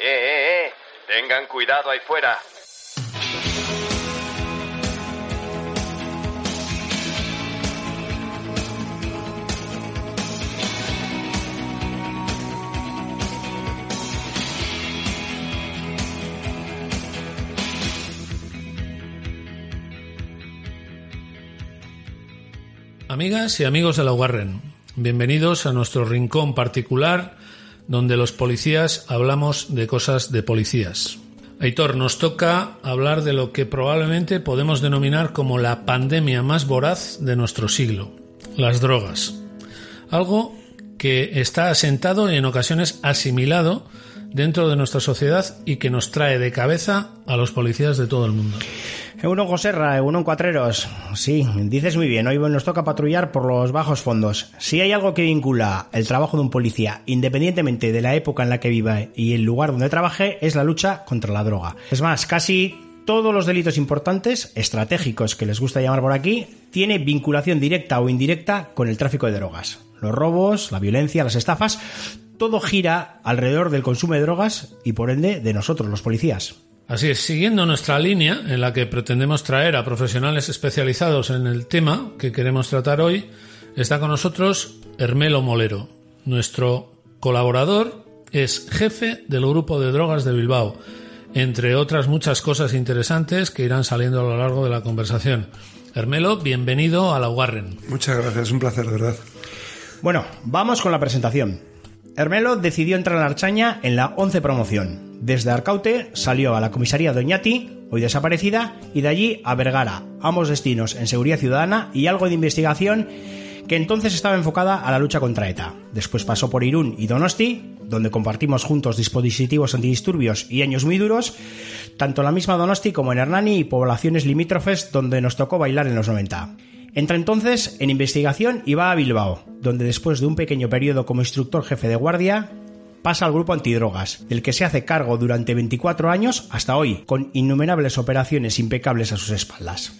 Eh, eh, eh. Tengan cuidado ahí fuera. Amigas y amigos de la Warren, bienvenidos a nuestro rincón particular donde los policías hablamos de cosas de policías. Aitor, nos toca hablar de lo que probablemente podemos denominar como la pandemia más voraz de nuestro siglo, las drogas. Algo que está asentado y en ocasiones asimilado dentro de nuestra sociedad y que nos trae de cabeza a los policías de todo el mundo. Uno Joserra, uno Cuatreros. Sí, dices muy bien, hoy nos toca patrullar por los bajos fondos. Si hay algo que vincula el trabajo de un policía, independientemente de la época en la que viva y el lugar donde trabaje, es la lucha contra la droga. Es más, casi todos los delitos importantes, estratégicos que les gusta llamar por aquí, tiene vinculación directa o indirecta con el tráfico de drogas. Los robos, la violencia, las estafas, todo gira alrededor del consumo de drogas y por ende de nosotros, los policías. Así es, siguiendo nuestra línea en la que pretendemos traer a profesionales especializados en el tema que queremos tratar hoy, está con nosotros Hermelo Molero. Nuestro colaborador es jefe del grupo de drogas de Bilbao, entre otras muchas cosas interesantes que irán saliendo a lo largo de la conversación. Hermelo, bienvenido a la Warren. Muchas gracias, un placer, de verdad. Bueno, vamos con la presentación. Hermelo decidió entrar en la Archaña en la 11 promoción, desde Arcaute salió a la comisaría Doñati, hoy desaparecida, y de allí a Vergara, ambos destinos en seguridad ciudadana y algo de investigación que entonces estaba enfocada a la lucha contra ETA. Después pasó por Irún y Donosti, donde compartimos juntos dispositivos antidisturbios y años muy duros, tanto en la misma Donosti como en Hernani y poblaciones limítrofes donde nos tocó bailar en los 90. Entra entonces en investigación y va a Bilbao, donde después de un pequeño periodo como instructor jefe de guardia, pasa al grupo antidrogas, del que se hace cargo durante 24 años hasta hoy, con innumerables operaciones impecables a sus espaldas.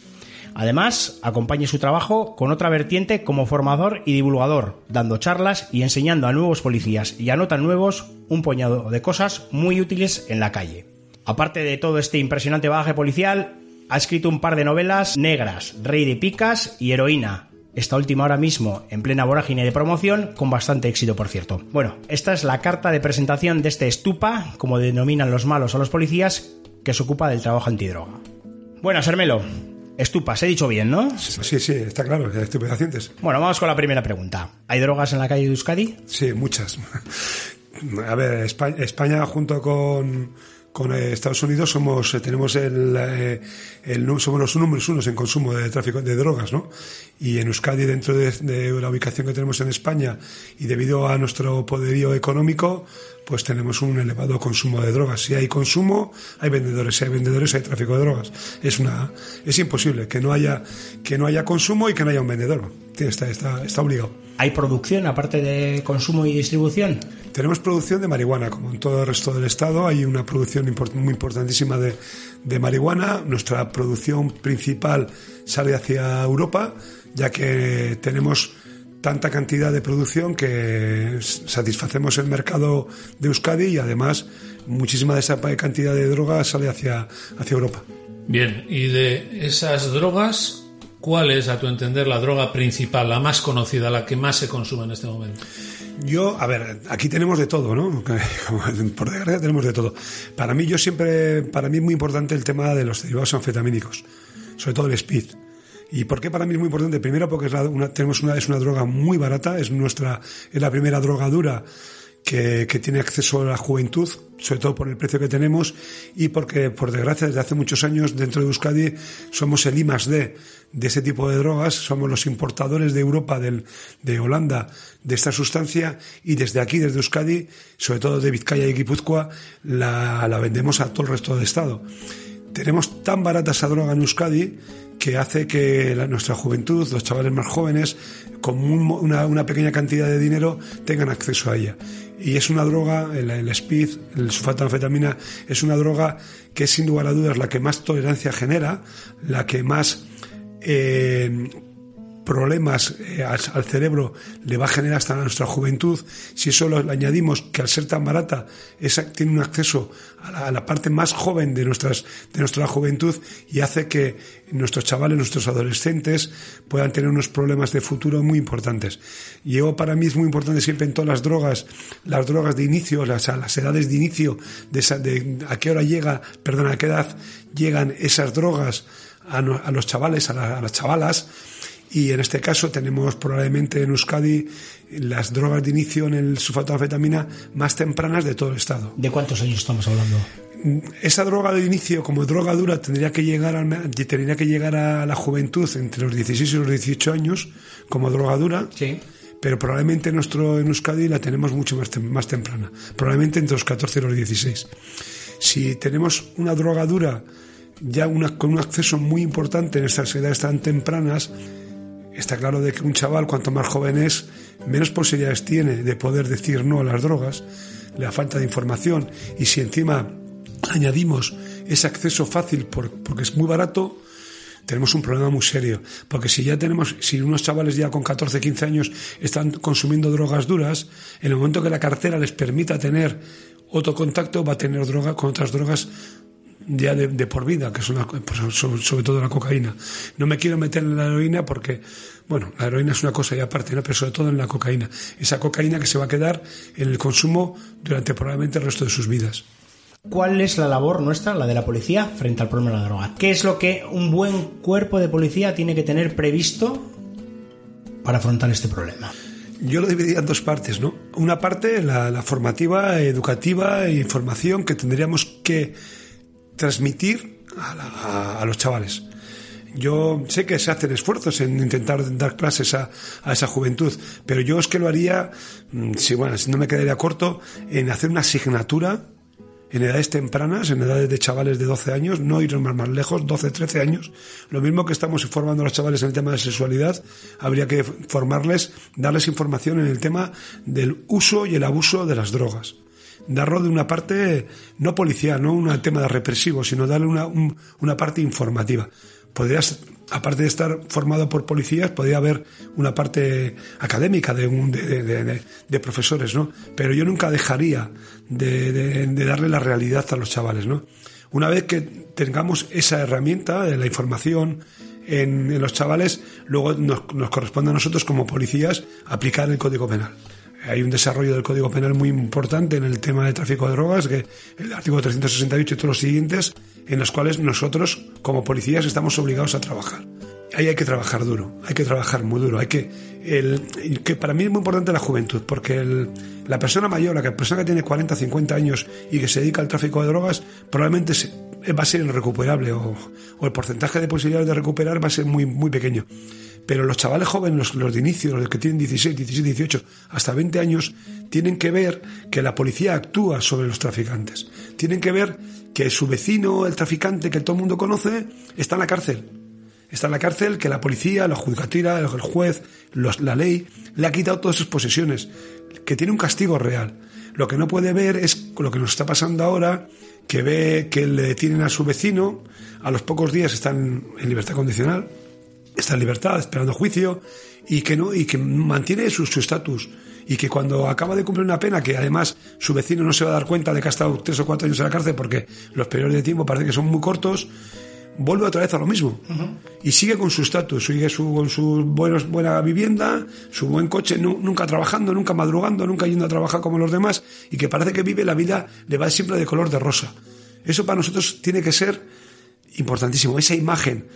Además, acompaña su trabajo con otra vertiente como formador y divulgador, dando charlas y enseñando a nuevos policías y a notas nuevos un puñado de cosas muy útiles en la calle. Aparte de todo este impresionante bagaje policial, ha escrito un par de novelas negras, Rey de Picas y Heroína, esta última ahora mismo en plena vorágine de promoción, con bastante éxito por cierto. Bueno, esta es la carta de presentación de este estupa, como denominan los malos a los policías, que se ocupa del trabajo antidroga. Bueno, Sermelo, Estupas, he dicho bien, ¿no? Sí, sí, está claro, estupefacientes. Bueno, vamos con la primera pregunta. ¿Hay drogas en la calle de Euskadi? Sí, muchas. A ver, España junto con con eh, Estados Unidos somos eh, tenemos el, eh, somos los números unos en consumo de tráfico de drogas, ¿no? Y en Euskadi dentro de, de, la ubicación que tenemos en España y debido a nuestro poderío económico, pues tenemos un elevado consumo de drogas. Si hay consumo, hay vendedores. Si hay vendedores, hay tráfico de drogas. Es una, es imposible que no haya, que no haya consumo y que no haya un vendedor. Está, está, está obligado. ¿Hay producción aparte de consumo y distribución? Tenemos producción de marihuana, como en todo el resto del estado. Hay una producción muy importantísima de, de marihuana. Nuestra producción principal sale hacia Europa, ya que tenemos tanta cantidad de producción que satisfacemos el mercado de Euskadi y además muchísima de esa cantidad de drogas sale hacia, hacia Europa. Bien, y de esas drogas, ¿cuál es, a tu entender, la droga principal, la más conocida, la que más se consume en este momento? Yo, a ver, aquí tenemos de todo, ¿no? Por desgracia tenemos de todo. Para mí, yo siempre, para mí es muy importante el tema de los derivados anfetamínicos, sobre todo el speed ¿Y por qué para mí es muy importante? Primero porque es una, tenemos una, es una droga muy barata, es nuestra, es la primera droga dura que, que, tiene acceso a la juventud, sobre todo por el precio que tenemos y porque, por desgracia, desde hace muchos años dentro de Euskadi somos el I D de ese tipo de drogas, somos los importadores de Europa, del, de Holanda, de esta sustancia y desde aquí, desde Euskadi, sobre todo de Vizcaya y Guipúzcoa, la, la vendemos a todo el resto del Estado. Tenemos tan barata esa droga en Euskadi que hace que nuestra juventud, los chavales más jóvenes, con una, pequeña cantidad de dinero, tengan acceso a ella. Y es una droga, el, speed, el sulfato de anfetamina, es una droga que sin lugar a dudas la que más tolerancia genera, la que más eh, problemas eh, al, cerebro le va a generar hasta nuestra juventud. Si eso lo, le añadimos que al ser tan barata esa, tiene un acceso a la, parte más joven de, nuestras, de nuestra juventud y hace que nuestros chavales, nuestros adolescentes puedan tener unos problemas de futuro muy importantes. Y yo para mí es muy importante siempre en todas las drogas, las drogas de inicio, las, las edades de inicio, de, esa, de a qué hora llega, perdón, a qué edad llegan esas drogas a los chavales, a, la- a las chavalas. Y en este caso tenemos probablemente en Euskadi las drogas de inicio en el sulfato de anfetamina más tempranas de todo el estado. ¿De cuántos años estamos hablando? Esa droga de inicio como droga dura tendría que llegar al- tendría que llegar a la juventud entre los 16 y los 18 años como droga dura. Sí. Pero probablemente nuestro en Euskadi la tenemos mucho más, tem- más temprana, probablemente entre los 14 y los 16. Si tenemos una droga dura ya una, con un acceso muy importante en estas edades tan tempranas, está claro de que un chaval cuanto más joven es, menos posibilidades tiene de poder decir no a las drogas, la falta de información y si encima añadimos ese acceso fácil por- porque es muy barato, tenemos un problema muy serio. Porque si ya tenemos, si unos chavales ya con 14, 15 años están consumiendo drogas duras, en el momento que la cartera les permita tener otro contacto, va a tener droga con otras drogas ya de, de por vida, que son la- pues, sobre, sobre todo la cocaína. No me quiero meter en la heroína porque, bueno, la heroína es una cosa y aparte, ¿no? pero sobre todo en la cocaína. Esa cocaína que se va a quedar en el consumo durante probablemente el resto de sus vidas. ¿Cuál es la labor nuestra, la de la policía, frente al problema de la droga? ¿Qué es lo que un buen cuerpo de policía tiene que tener previsto para afrontar este problema? Yo lo dividiría en dos partes, ¿no? Una parte, la, la formativa, educativa e información que tendríamos que transmitir a, la- los chavales. Yo sé que se hacen esfuerzos en intentar dar clases a, esa juventud, pero yo es que lo haría, mm, si bueno, si no me quedaría corto, en hacer una asignatura en edades tempranas, en edades de chavales de 12 años, no ir más, más lejos, 12, 13 años. Lo mismo que estamos formando a los chavales en el tema de sexualidad, habría que formarles, darles información en el tema del uso y el abuso de las drogas. Darlo de una parte no policial, no un tema de represivo, sino darle una, un- una parte informativa. Podrías, aparte de estar formado por policías, podría haber una parte académica de, un- de, de- profesores, ¿no? Pero yo nunca dejaría de, darle la realidad a los chavales, ¿no? Una vez que tengamos esa herramienta la información en, los chavales, luego nos corresponde a nosotros como policías aplicar el Código Penal. Hay un desarrollo del Código Penal muy importante en el tema de tráfico de drogas, que el artículo 368 y todos los siguientes, en los cuales nosotros, como policías, estamos obligados a trabajar. Ahí hay que trabajar duro, hay que trabajar muy duro. Hay que, el, que para mí es muy importante la juventud, porque la persona mayor, la persona que tiene 40, 50 años y que se dedica al tráfico de drogas, probablemente se- va a ser irrecuperable o, o el porcentaje de posibilidades de recuperar va a ser muy, muy pequeño. Pero los chavales jóvenes, los, los de inicio, los que tienen 16, 17, 18, hasta 20 años, tienen que ver que la policía actúa sobre los traficantes. Tienen que ver que su vecino, el traficante que todo el mundo conoce, está en la cárcel. Está en la cárcel, que la policía, la judicatura, el juez, la ley, le ha quitado todas sus posesiones, que tiene un castigo real. Lo que no puede ver es lo que nos está pasando ahora, que ve que le detienen a su vecino, a los pocos días están en libertad condicional, está en libertad, esperando juicio, y que no, y que mantiene su su estatus. y que cuando acaba de cumplir una pena, que además su vecino no se va a dar cuenta de que ha estado tres o cuatro años en la cárcel porque los periodos de tiempo parece que son muy cortos, vuelve otra vez a lo mismo. Y sigue con su estatus, sigue su, con su buenos, buena vivienda, su buen coche, nu- nunca trabajando, nunca madrugando, nunca yendo a trabajar como los demás, y que parece que vive la vida, le va siempre de color de rosa. Eso para nosotros tiene que ser importantísimo, esa imagen.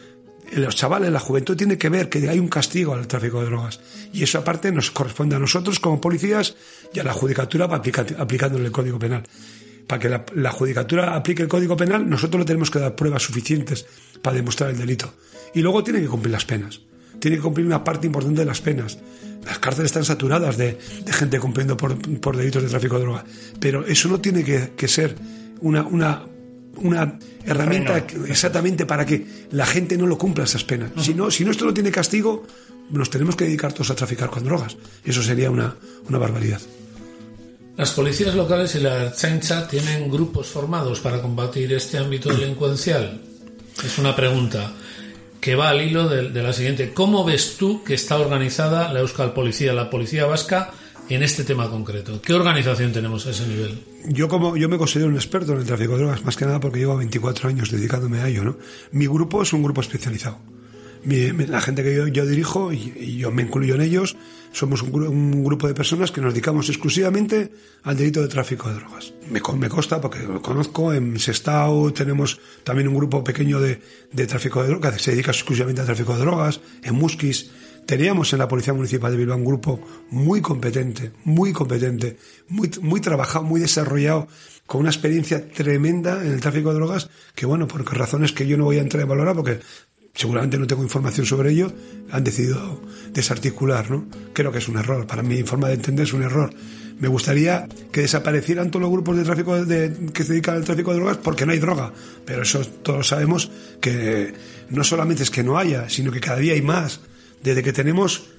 Los chavales, la juventud tiene que ver que hay un castigo al tráfico de drogas. Y eso aparte nos corresponde a nosotros como policías y a la judicatura para aplicar, aplicándole el Código Penal. Para que la, judicatura aplique el Código Penal, nosotros le tenemos que dar pruebas suficientes para demostrar el delito. Y luego tiene que cumplir las penas. Tiene que cumplir una parte importante de las penas. Las cárceles están saturadas de, gente cumpliendo por, por delitos de tráfico de droga. Pero eso no tiene que, que ser una, una, una herramienta exactamente para que la gente no lo cumpla esas penas. Si no, si no esto no tiene castigo, nos tenemos que dedicar todos a traficar con drogas. Eso sería una, una barbaridad. Las policías locales y la chancha tienen grupos formados para combatir este ámbito delincuencial. Es una pregunta. que va al hilo de, de la siguiente. ¿Cómo ves tú que está organizada la Euskal Policía, la Policía Vasca, en este tema concreto? ¿Qué organización tenemos a ese nivel? Yo como yo me considero un experto en el tráfico de drogas, más que nada porque llevo 24 años dedicándome a ello, ¿no? Mi grupo es un grupo especializado. La gente que yo, dirijo, y, yo me incluyo en ellos, somos un, gru- un grupo de personas que nos dedicamos exclusivamente al delito de tráfico de drogas. Me, me consta porque lo conozco, en Sestao tenemos también un grupo pequeño de, de tráfico de drogas, que se dedica exclusivamente al tráfico de drogas, en Musquis. Teníamos en la Policía Municipal de Bilbao un grupo muy competente, muy competente, muy, muy trabajado, muy desarrollado, con una experiencia tremenda en el tráfico de drogas, que bueno, por razones que yo no voy a entrar a valorar, porque seguramente no tengo información sobre ello, han decidido desarticular, ¿no? Creo que es un error, para mi forma de entender es un error. Me gustaría que desaparecieran todos los grupos de tráfico de- que se dedican al tráfico de drogas porque no hay droga, pero eso todos sabemos que no solamente es que no haya, sino que cada día hay más. Desde que tenemos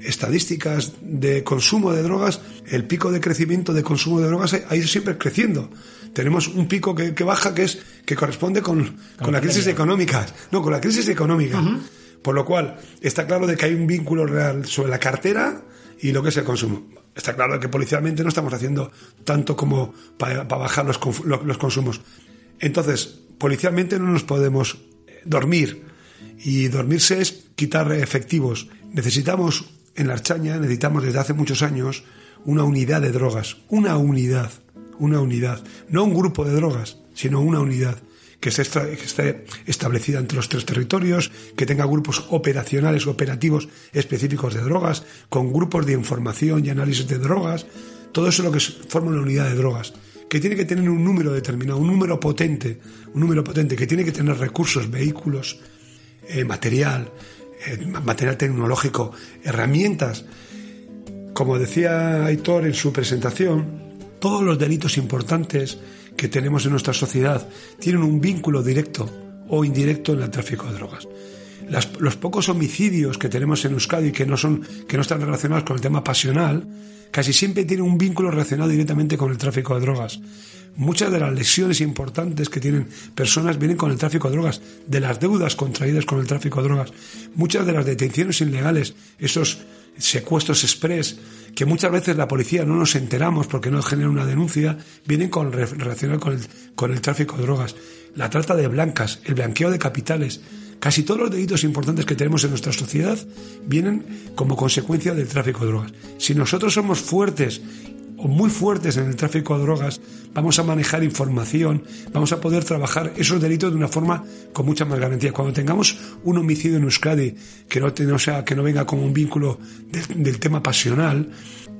estadísticas de consumo de drogas, el pico de crecimiento de consumo de drogas ha ido siempre creciendo. Tenemos un pico que, que baja que es que corresponde con, con la crisis económica, no, con la crisis económica. Por lo cual, está claro de que hay un vínculo real sobre la cartera y lo que es el consumo. Está claro de que policialmente no estamos haciendo tanto como para bajar los, los consumos. Entonces, policialmente no nos podemos eh, dormir. Y dormirse es quitar efectivos. Necesitamos, en la Archaña, necesitamos desde hace muchos años una unidad de drogas. Una unidad. Una unidad. No un grupo de drogas, sino una unidad que esté, establecida entre los tres territorios, que tenga grupos operacionales, operativos específicos de drogas, con grupos de información y análisis de drogas. Todo eso es lo que forma una unidad de drogas que tiene que tener un número determinado, un número potente, un número potente, que tiene que tener recursos, vehículos, eh, material, eh, material tecnológico, herramientas. Como decía Aitor en su presentación, todos los delitos importantes que tenemos en nuestra sociedad tienen un vínculo directo o indirecto en el tráfico de drogas. Los pocos homicidios que tenemos en Euskadi que no son que no están relacionados con el tema pasional, casi siempre tienen un vínculo relacionado directamente con el tráfico de drogas. Muchas de las lesiones importantes que tienen personas vienen con el tráfico de drogas, de las deudas contraídas con el tráfico de drogas, muchas de las detenciones ilegales, esos secuestros express, que muchas veces la policía no nos enteramos porque no genera una denuncia, vienen relacionados con el, con el tráfico de drogas. La trata de blancas, el blanqueo de capitales, casi todos los delitos importantes que tenemos en nuestra sociedad vienen como consecuencia del tráfico de drogas. Si nosotros somos fuertes o muy fuertes en el tráfico de drogas, vamos a manejar información, vamos a poder trabajar esos delitos de una forma con mucha más garantía. Cuando tengamos un homicidio en Euskadi que no, sea, que no venga como un vínculo del, del tema pasional,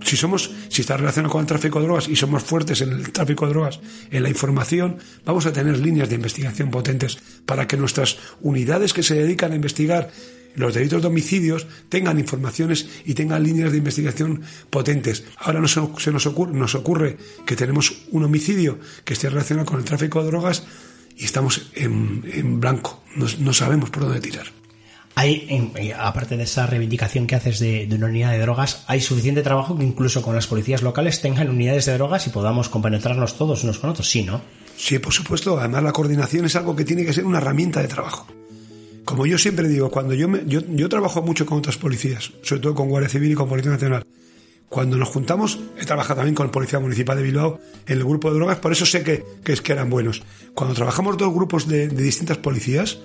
si somos, si está relacionado con el tráfico de drogas y somos fuertes en el tráfico de drogas, en la información, vamos a tener líneas de investigación potentes para que nuestras unidades que se dedican a investigar los delitos de homicidios tengan informaciones y tengan líneas de investigación potentes. Ahora no se, nos, ocurre, nos ocurre que tenemos un homicidio que esté relacionado con el tráfico de drogas y estamos en, en blanco, no, no sabemos por dónde tirar. Hay, en- eh, aparte de esa reivindicación que haces de, de una unidad de drogas, hay suficiente trabajo que incluso con las policías locales tengan unidades de drogas y podamos compenetrarnos todos unos con otros. Sí, ¿no? Sí, por supuesto. Además, la coordinación es algo que tiene que ser una herramienta de trabajo. Como yo siempre digo, cuando yo, yo, yo trabajo mucho con otras policías, sobre todo con Guardia Civil y con Policía Nacional. Cuando nos juntamos, he trabajado también con Policía Municipal de Bilbao en el grupo de drogas, por eso sé que, que, es, que eran buenos. Cuando trabajamos dos grupos de, de distintas policías,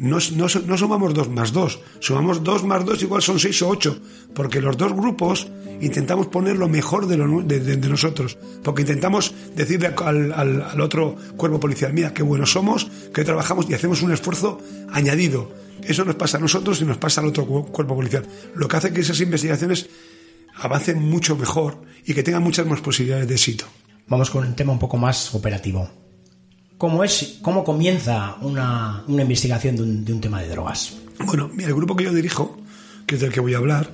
no, no, no, sumamos dos más dos, sumamos dos más dos igual son seis o ocho, porque los dos grupos intentamos poner lo mejor de, lo, de, nosotros, porque intentamos decirle al, al, al, otro cuerpo policial, mira, qué buenos somos, que trabajamos y hacemos un esfuerzo añadido. Eso nos pasa a nosotros y nos pasa al otro cuerpo policial, lo que hace que esas investigaciones avancen mucho mejor y que tengan muchas más posibilidades de éxito. Vamos con un tema un poco más operativo. ¿Cómo, es, cómo comienza una, una investigación de un, de un, tema de drogas? Bueno, el grupo que yo dirijo, que es del que voy a hablar,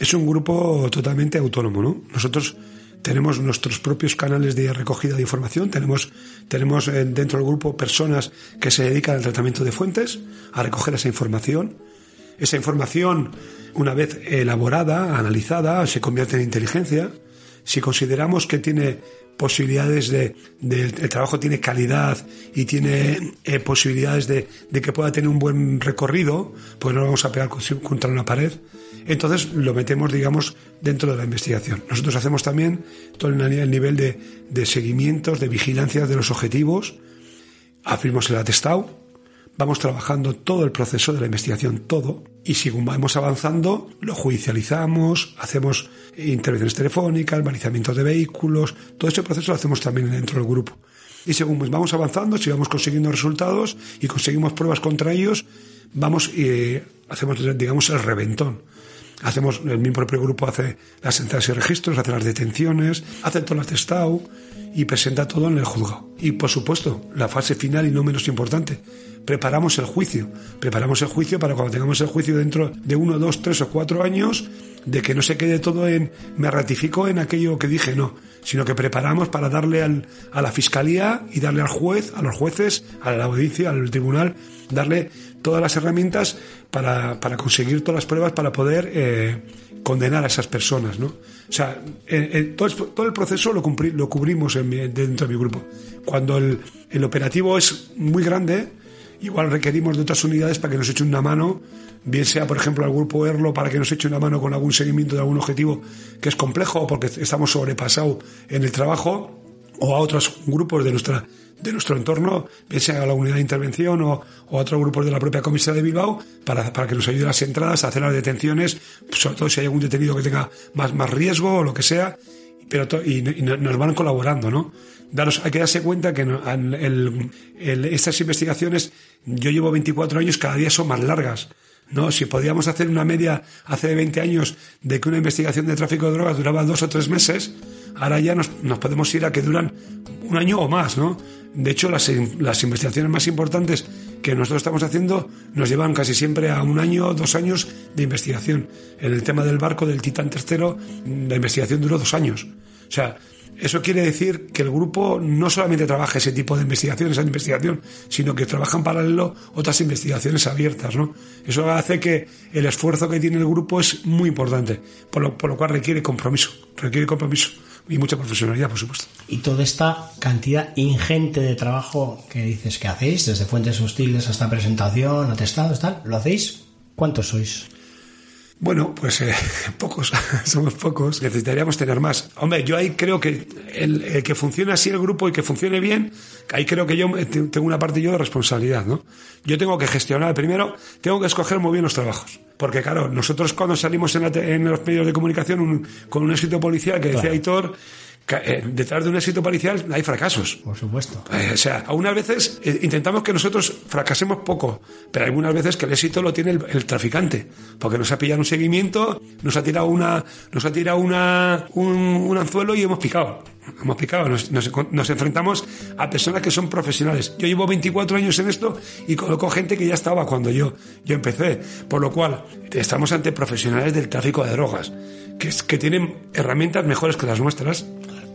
es un grupo totalmente autónomo, ¿no? Nosotros tenemos nuestros propios canales de recogida de información, tenemos, tenemos dentro del grupo personas que se dedican al tratamiento de fuentes, a recoger esa información. Esa información, una vez elaborada, analizada, se convierte en inteligencia. Si consideramos que tiene posibilidades de, de- el trabajo tiene calidad y tiene eh, posibilidades de, de que pueda tener un buen recorrido, pues no lo vamos a pegar con- contra una pared. Entonces lo metemos, digamos, dentro de la investigación. Nosotros hacemos también todo el, el nivel de, de seguimientos, de vigilancia de los objetivos, abrimos el atestado, vamos trabajando todo el proceso de la investigación, todo, y según vamos avanzando, lo judicializamos, hacemos intervenciones telefónicas, balizamientos de vehículos, todo ese proceso lo hacemos también dentro del grupo. Y según vamos avanzando, si vamos consiguiendo resultados y conseguimos pruebas contra ellos, vamos y hacemos, digamos, el reventón. Hacemos, el mi propio grupo hace las entradas y registros, hace las detenciones, hace todo el atestado y presenta todo en el juzgado. Y por supuesto, la fase final y no menos importante, preparamos el juicio. Preparamos el juicio para cuando tengamos el juicio dentro de uno, dos, tres o cuatro años, de que no se quede todo en me ratifico en aquello que dije, no, sino que preparamos para darle al, a la fiscalía y darle al juez, a los jueces, a la audiencia, al tribunal, darle todas las herramientas para, para conseguir todas las pruebas para poder eh, condenar a esas personas, ¿no? O sea, eh, eh, todo, el, todo, el, proceso lo, cumpli, lo cubrimos en mi, dentro de mi grupo. Cuando el, el operativo es muy grande, igual requerimos de otras unidades para que nos echen una mano, bien sea, por ejemplo, al grupo ERLO para que nos eche una mano con algún seguimiento de algún objetivo que es complejo o porque estamos sobrepasados en el trabajo, o a otros grupos de nuestra de nuestro entorno, bien sea a la unidad de intervención o, a otros grupos de la propia comisaría de Bilbao, para, para que nos ayude a las entradas, a hacer las detenciones, sobre todo si hay algún detenido que tenga más, más riesgo o lo que sea, pero to, y, nos van colaborando, ¿no? Daros, hay que darse cuenta que no, el, estas investigaciones, yo llevo 24 años, cada día son más largas. ¿no? Si podíamos hacer una media hace 20 años de que una investigación de tráfico de drogas duraba dos o tres meses, ahora ya nos, nos podemos ir a que duran un año o más, ¿no? De hecho, las, las, investigaciones más importantes que nosotros estamos haciendo nos llevan casi siempre a un año, dos años de investigación. En el tema del barco del Titán Tercero, la investigación duró dos años. O sea, eso quiere decir que el grupo no solamente trabaja ese tipo de investigación, esa investigación, sino que trabaja en paralelo otras investigaciones abiertas, ¿no? Eso hace que el esfuerzo que tiene el grupo es muy importante, por lo, por lo cual requiere compromiso, requiere compromiso y mucha profesionalidad, por supuesto. Y toda esta cantidad ingente de trabajo que dices que hacéis, desde fuentes hostiles hasta presentación, atestados, tal, ¿lo hacéis? ¿Cuántos sois? Bueno, pues eh, pocos, somos pocos. Necesitaríamos tener más. Hombre, yo ahí creo que el, el, que funcione así el grupo y que funcione bien, ahí creo que yo tengo una parte yo de responsabilidad, ¿no? Yo tengo que gestionar, primero, tengo que escoger muy bien los trabajos. Porque claro, nosotros cuando salimos en, la, en los medios de comunicación un, con un éxito policial que decía claro. Aitor, detrás de un éxito policial hay fracasos. Por supuesto. Eh, o sea, algunas veces eh, intentamos que nosotros fracasemos poco, pero algunas veces que el éxito lo tiene el, el, traficante, porque nos ha pillado un seguimiento, nos ha tirado una, nos ha tirado una, un, un anzuelo y hemos picado. Hemos picado, nos, enfrentamos a personas que son profesionales. Yo llevo 24 años en esto y conozco gente que ya estaba cuando yo, yo empecé. Por lo cual, estamos ante profesionales del tráfico de drogas, que, que tienen herramientas mejores que las nuestras,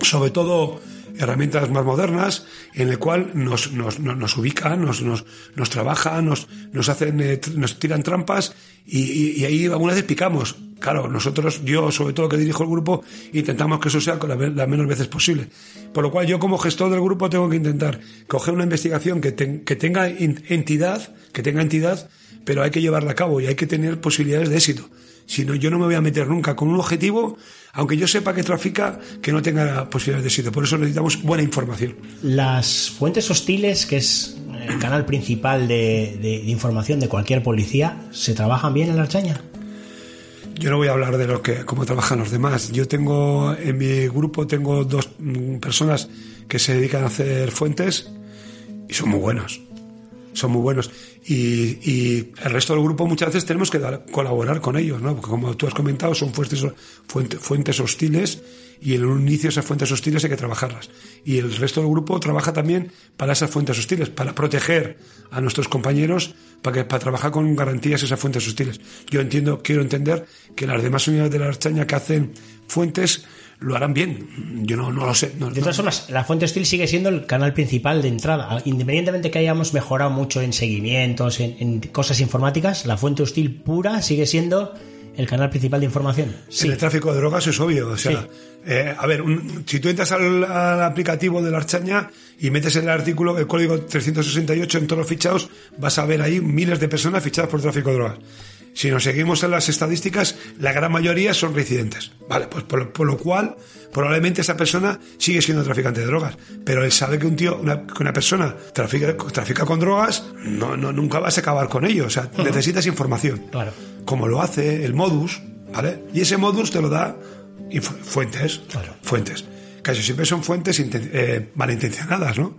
sobre todo herramientas más modernas, en el cual nos, nos, nos, nos ubican, nos, nos, nos trabajan, nos, nos hacen, eh, nos tiran trampas y, y, ahí algunas veces picamos. Claro, nosotros, yo sobre todo que dirijo el grupo, intentamos que eso sea con las la menos veces posible. Por lo cual yo como gestor del grupo tengo que intentar coger una investigación que, ten, que tenga entidad, que tenga entidad, pero hay que llevarla a cabo y hay que tener posibilidades de éxito. Si no, yo no me voy a meter nunca con un objetivo, aunque yo sepa que trafica, que no tenga posibilidades de éxito. Por eso necesitamos buena información. Las fuentes hostiles, que es el canal principal de, de, de información de cualquier policía, ¿se trabajan bien en la Archaña? Yo no voy a hablar de lo que cómo trabajan los demás. Yo tengo en mi grupo tengo dos personas que se dedican a hacer fuentes y son muy buenos. Son muy buenos. Y, y el resto del grupo muchas veces tenemos que colaborar con ellos, ¿no? Porque como tú has comentado, son fuentes, fuentes, fuentes hostiles y en un inicio esas fuentes hostiles hay que trabajarlas. Y el resto del grupo trabaja también para esas fuentes hostiles, para proteger a nuestros compañeros, para, que, para trabajar con garantías esas fuentes hostiles. Yo entiendo, quiero entender que las demás unidades de la Archaña que hacen fuentes lo harán bien. Yo no, no lo sé. No, de todas formas, la fuente hostil sigue siendo el canal principal de entrada. Independientemente que hayamos mejorado mucho en seguimientos, en, en cosas informáticas, la fuente hostil pura sigue siendo el canal principal de información. Sí. En el tráfico de drogas es obvio. O sea, Sí. eh, a ver, un- si tú entras al, al aplicativo de la Archaña y metes el artículo, el código 368 en todos los fichados, vas a ver ahí miles de personas fichadas por tráfico de drogas. Si nos seguimos en las estadísticas, la gran mayoría son reincidentes. Vale, pues por, lo- por lo cual, probablemente esa persona sigue siendo traficante de drogas. Pero él sabe que un tío, una, que una persona trafica, trafica con drogas, no, no, nunca vas a acabar con ello. O sea, necesitas información Claro. como lo hace el modus, ¿vale? Y ese modus te lo da fuentes, Claro. fuentes. Casi siempre son fuentes eh, malintencionadas, ¿no?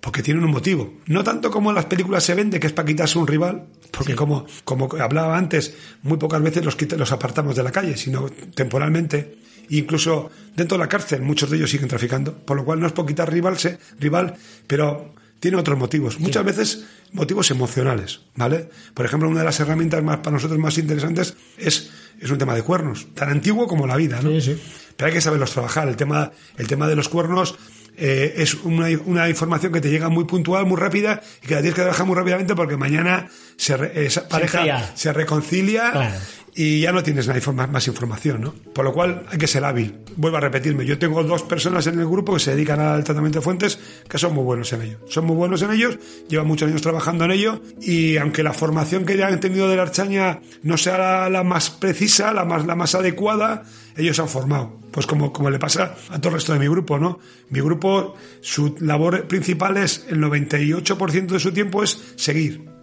Porque tienen un motivo. No tanto como en las películas se vende, que es para quitarse un rival, porque como, como hablaba antes, muy pocas veces los, los apartamos de la calle, sino temporalmente. Incluso dentro de la cárcel, muchos de ellos siguen traficando, por lo cual no es por quitar rivalse, rival, pero tiene otros motivos. Muchas veces motivos emocionales, ¿vale? Por ejemplo, una de las herramientas más para nosotros más interesantes es, es un tema de cuernos, tan antiguo como la vida, ¿no? Sí, sí. Pero hay que saberlos trabajar. El tema, el tema de los cuernos eh, es una, una información que te llega muy puntual, muy rápida y que la tienes que trabajar muy rápidamente porque mañana se re- esa pareja se reconcilia Claro. y ya no tienes nada, informa- más información, ¿no? Por lo cual hay que ser hábil. Vuelvo a repetirme, yo tengo dos personas en el grupo que se dedican al tratamiento de fuentes que son muy buenos en ello. Son muy buenos en ellos, llevan muchos años trabajando en ello y aunque la formación que ya han tenido de la archaña no sea la, la más precisa, la más, la más adecuada, ellos han formado. Pues como, como le pasa a todo el resto de mi grupo, ¿no? Mi grupo, su labor principal es, el 98% de su tiempo es seguir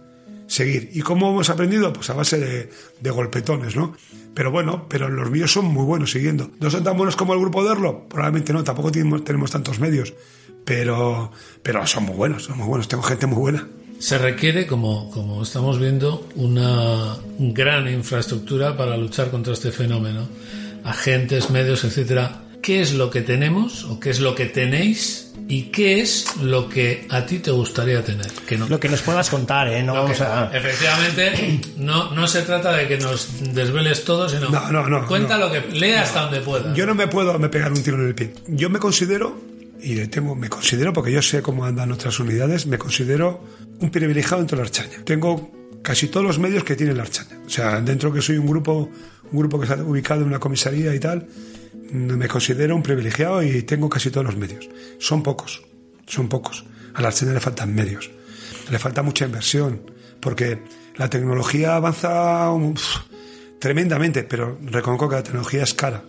seguir. ¿Y cómo hemos aprendido? Pues a base de, de golpetones, ¿no? Pero bueno, pero los míos son muy buenos siguiendo. ¿No son tan buenos como el grupo de Erlo? Probablemente no, tampoco tenemos, tenemos tantos medios. Pero, pero son muy buenos, son muy buenos. Tengo gente muy buena. Se requiere, como, como estamos viendo, una gran infraestructura para luchar contra este fenómeno. Agentes, medios, etcétera. ¿Qué es lo que tenemos o qué es lo que tenéis y qué es lo que a ti te gustaría tener? Que no, Lo que nos puedas contar, ¿eh? No vamos a... Efectivamente, no, no se trata de que nos desveles todo, sino No, no, no, cuenta no. lo que lee hasta donde pueda. Yo no me puedo me pegar un tiro en el pie. Yo me considero, y tengo, me considero, porque yo sé cómo andan otras unidades, me considero un privilegiado dentro de la Archaña. Tengo casi todos los medios que tiene la Archaña. O sea, dentro que soy un grupo, grupo que está ubicado en una comisaría y tal, me considero un privilegiado y tengo casi todos los medios. Son pocos, son pocos. A la Archaña le faltan medios. Le falta mucha inversión, porque la tecnología avanza tremendamente, pero reconozco que la tecnología es cara.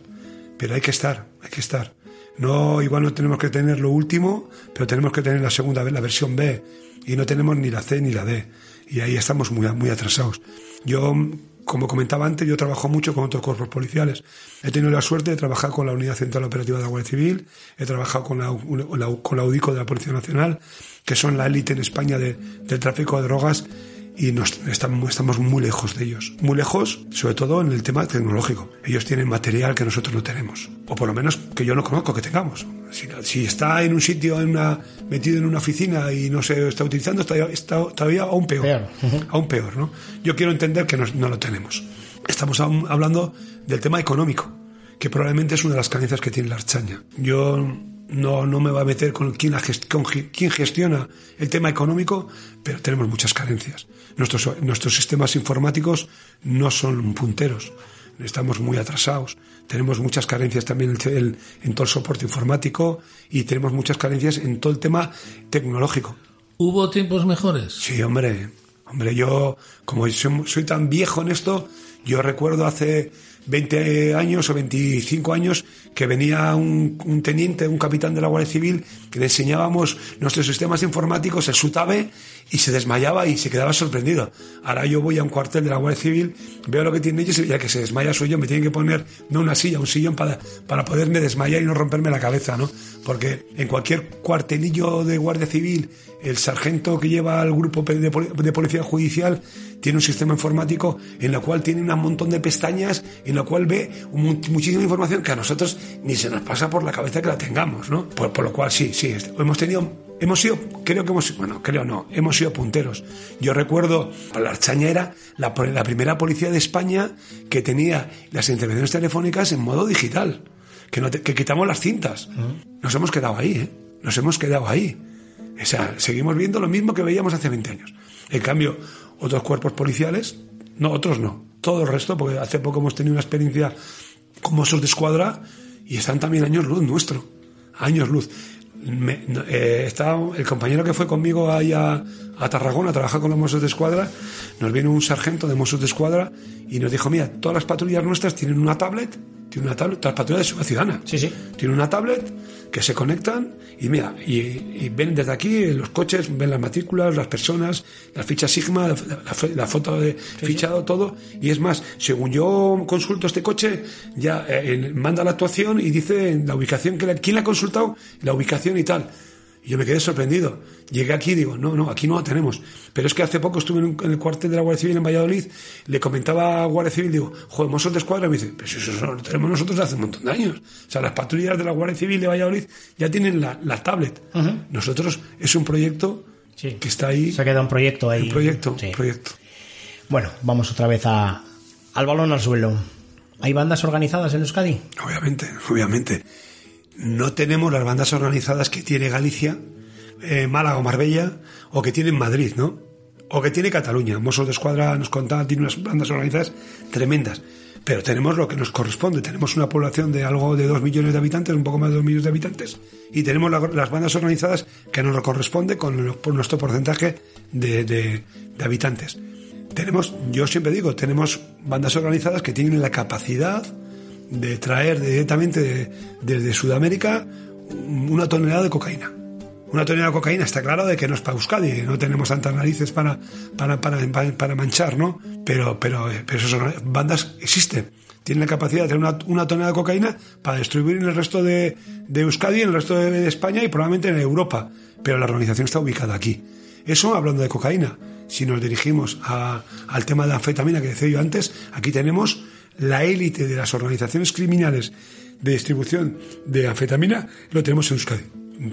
Pero hay que estar, hay que estar. No, igual no tenemos que tener lo último, pero tenemos que tener la segunda la versión B. Y no tenemos ni la C ni la D. Y ahí estamos muy, muy atrasados. Yo, como comentaba antes, yo trabajo mucho con otros cuerpos policiales. He tenido la suerte de trabajar con la Unidad Central Operativa de la Guardia Civil, he trabajado con la, con la UDICO de la Policía Nacional, que son la élite en España de- del tráfico de drogas y nos, estamos, estamos muy lejos de ellos. Muy lejos, sobre todo en el tema tecnológico. Ellos tienen material que nosotros no tenemos. O por lo menos que yo no conozco que tengamos. Si, si está en un sitio, en una, metido en una oficina y no se está utilizando, está, está todavía aún peor. Peor. Ujú. Aún peor, ¿no? Yo quiero entender que no, no lo tenemos. Estamos aún hablando del tema económico, que probablemente es una de las carencias que tiene la Archaña. Yo no, no me voy a meter con quién, la gest- con gi- quién gestiona el tema económico, pero tenemos muchas carencias. Nuestros, nuestros sistemas informáticos no son punteros. Estamos muy atrasados. Tenemos muchas carencias también en, el- en todo el soporte informático y tenemos muchas carencias en todo el tema tecnológico. ¿Hubo tiempos mejores? Sí, hombre. Hombre, yo, como soy, soy tan viejo en esto, yo recuerdo hace 20 años o 25 años que venía un, un teniente, un capitán de la Guardia Civil, que le enseñábamos nuestros sistemas informáticos, el SUTABE, y se desmayaba y se quedaba sorprendido. Ahora yo voy a un cuartel de la Guardia Civil, veo lo que tienen ellos y ya que se desmaya soy yo, me tienen que poner, no una silla, un sillón para, para poderme desmayar y no romperme la cabeza, ¿no? Porque en cualquier cuartelillo de Guardia Civil, el sargento que lleva al grupo de, poli- de policía judicial tiene un sistema informático en el cual tiene un montón de pestañas, en la cual ve un- muchísima información que a nosotros ni se nos pasa por la cabeza que la tengamos, ¿no? Por, por lo cual sí, sí, hemos tenido, hemos sido, creo que hemos, bueno, creo no, hemos sido punteros. Yo recuerdo, la Archaña era la, la primera policía de España que tenía las intervenciones telefónicas en modo digital, que, no te- que quitamos las cintas. Nos hemos quedado ahí, ¿eh? Nos hemos quedado ahí. O sea, seguimos viendo lo mismo que veíamos hace 20 años. En cambio, otros cuerpos policiales, no, otros no. todo el resto, porque hace poco hemos tenido una experiencia con Mossos de Escuadra y están también años luz nuestro, años luz. Me- eh, el compañero que fue conmigo ahí a, a Tarragona a trabajar con los Mossos de Escuadra, nos viene un sargento de Mossos de Escuadra y nos dijo, mira, todas las patrullas nuestras tienen una tablet, tienen una tablet, todas las patrullas de Ciudad Ciudadana. Sí, sí. Tienen una tablet que se conectan y mira, y, y ven desde aquí los coches, ven las matrículas, las personas, las fichas Sigma, la, la- la foto de fichado, todo. Y es más, según yo consulto este coche, ya eh, manda la actuación y dice la ubicación, que la- quién la ha consultado, la ubicación y tal. Y yo me quedé sorprendido. Llegué aquí y digo, no, no, aquí no lo tenemos. Pero es que hace poco estuve en, un- en el cuartel de la Guardia Civil en Valladolid, le comentaba a Guardia Civil, digo, joder, Mossos de Escuadra, y me dice, pues eso lo tenemos nosotros hace un montón de años. O sea, las patrullas de la Guardia Civil de Valladolid ya tienen la, la tablet. Nosotros es un proyecto Sí. que está ahí. Se queda un proyecto ahí. un proyecto, Sí. proyecto. Bueno, vamos otra vez a, al balón al suelo. ¿Hay bandas organizadas en Euskadi? Obviamente, obviamente. No tenemos las bandas organizadas que tiene Galicia, eh, Málaga o Marbella, o que tiene Madrid, ¿no? O que tiene Cataluña. Mossos de Escuadra nos contaba, tiene unas bandas organizadas tremendas. Pero tenemos lo que nos corresponde. Tenemos una población de algo de dos millones de habitantes, un poco más de dos millones de habitantes, y tenemos la- las bandas organizadas que nos corresponde con lo- nuestro porcentaje de habitantes. Tenemos, yo siempre digo, tenemos bandas organizadas que tienen la capacidad de traer directamente de- desde Sudamérica una tonelada de cocaína. Una tonelada de cocaína está claro de que no es para Euskadi, no tenemos tantas narices para, para, para, para manchar, ¿no? Pero, pero, eh, pero esas bandas existen. Tienen la capacidad de tener una, una tonelada de cocaína para distribuir en el resto de, de Euskadi, en el resto de, España y probablemente en Europa. Pero la organización está ubicada aquí. Eso hablando de cocaína. Si nos dirigimos al tema de la anfetamina que decía yo antes, aquí tenemos la élite de las organizaciones criminales de distribución de anfetamina, lo tenemos en Euskadi.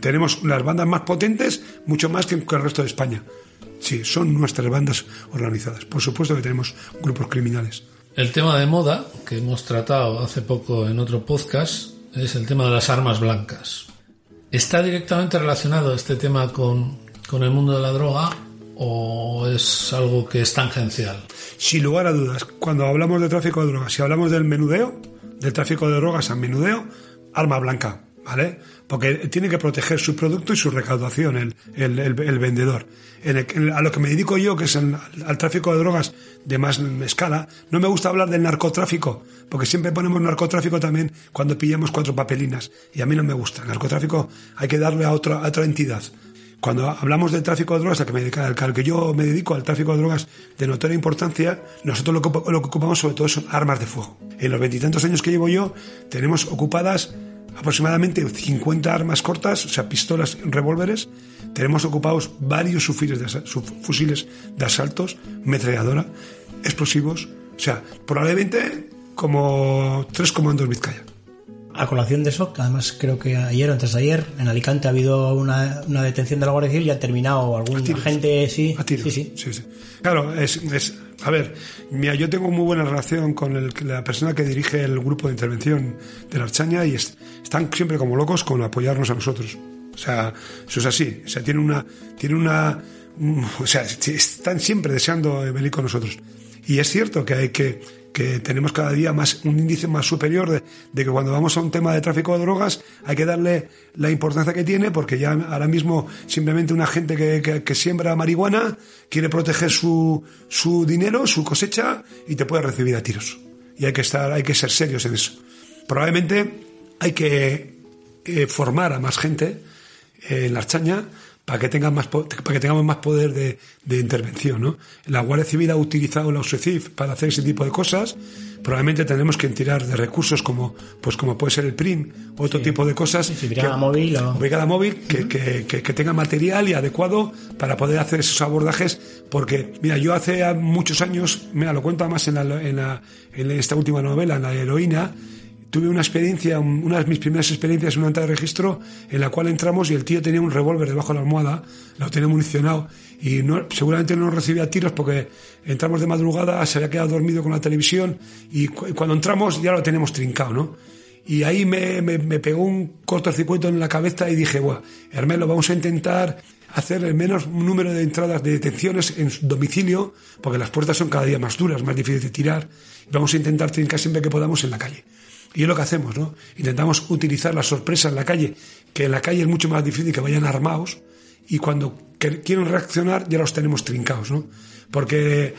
Tenemos las bandas más potentes, mucho más que el resto de España. Sí, son nuestras bandas organizadas. Por supuesto que tenemos grupos criminales. El tema de moda que hemos tratado hace poco en otro podcast es el tema de las armas blancas. ¿Está directamente relacionado este tema con, con el mundo de la droga o es algo que es tangencial? Sin lugar a dudas, cuando hablamos de tráfico de drogas, si hablamos del menudeo, del tráfico de drogas al menudeo, arma blanca, ¿vale? Porque tiene que proteger su producto y su recaudación el, el- el- el vendedor. A lo que me dedico yo, que es al tráfico de drogas de más escala, no me gusta hablar del narcotráfico, porque siempre ponemos narcotráfico también cuando pillamos cuatro papelinas, y a mí no me gusta. El narcotráfico hay que darle a otra, a otra entidad. Cuando hablamos del tráfico de drogas, al que, me al que yo me dedico, al tráfico de drogas de notoria importancia, nosotros lo que, ocupamos sobre todo son armas de fuego. En los veintitantos años que llevo yo, tenemos ocupadas aproximadamente 50 armas cortas, o sea, pistolas, revólveres. Tenemos ocupados varios fusiles de asaltos, metralladora, explosivos. O sea, probablemente como tres comandos Vizcaya. A colación de eso, que además creo que ayer o antes de ayer en Alicante ha habido una, una detención de la Guardia Civil y ha terminado algún agente, sí, sí, sí. sí. Claro, es, es- a ver, mira, yo tengo muy buena relación con el- la persona que dirige el grupo de intervención de la Archaña y es- están siempre como locos con apoyarnos a nosotros. O sea, eso es así. O sea, tiene una, tiene una, un- o sea, están siempre deseando venir con nosotros. Y es cierto que hay que, que tenemos cada día más un índice más superior de, que cuando vamos a un tema de tráfico de drogas hay que darle la importancia que tiene porque ya ahora mismo simplemente una gente que, que- siembra marihuana quiere proteger su, su dinero, su cosecha y te puede recibir a tiros. Y hay que estar, hay que ser serios en eso. Probablemente hay que eh, formar a más gente eh, en la Archaña para que tengan más para que tengamos más poder de, de intervención, ¿no? La Guardia Civil ha utilizado la USECIF para hacer ese tipo de cosas. Probablemente tendremos que tirar de recursos como pues como puede ser el PRIM, otro tipo de cosas. sí, brigada móvil o- brigada móvil que, que, que- que tenga material y adecuado para poder hacer esos abordajes. Porque, mira, yo hace muchos años, mira, lo cuento además en, la, en, la- en esta última novela, en la heroína, tuve una experiencia, un- una de mis primeras experiencias en una anta de registro en la cual entramos y el tío tenía un revólver debajo de la almohada, lo tenía municionado y seguramente no recibía tiros porque entramos de madrugada, se había quedado dormido con la televisión y cu- cuando entramos ya lo tenemos trincado, ¿no? Y ahí me pegó un cortocircuito en la cabeza y dije, bueno, Hermelo, vamos a intentar hacer el menos número de entradas de detenciones en su domicilio, porque las puertas son cada día más duras, más difíciles de tirar. Y vamos a intentar trincar siempre que podamos en la calle. Y es lo que hacemos, ¿no? Intentamos utilizar la sorpresa en la calle, que en la calle es mucho más difícil que vayan armados, y cuando quieren reaccionar ya los tenemos trincados, ¿no? Porque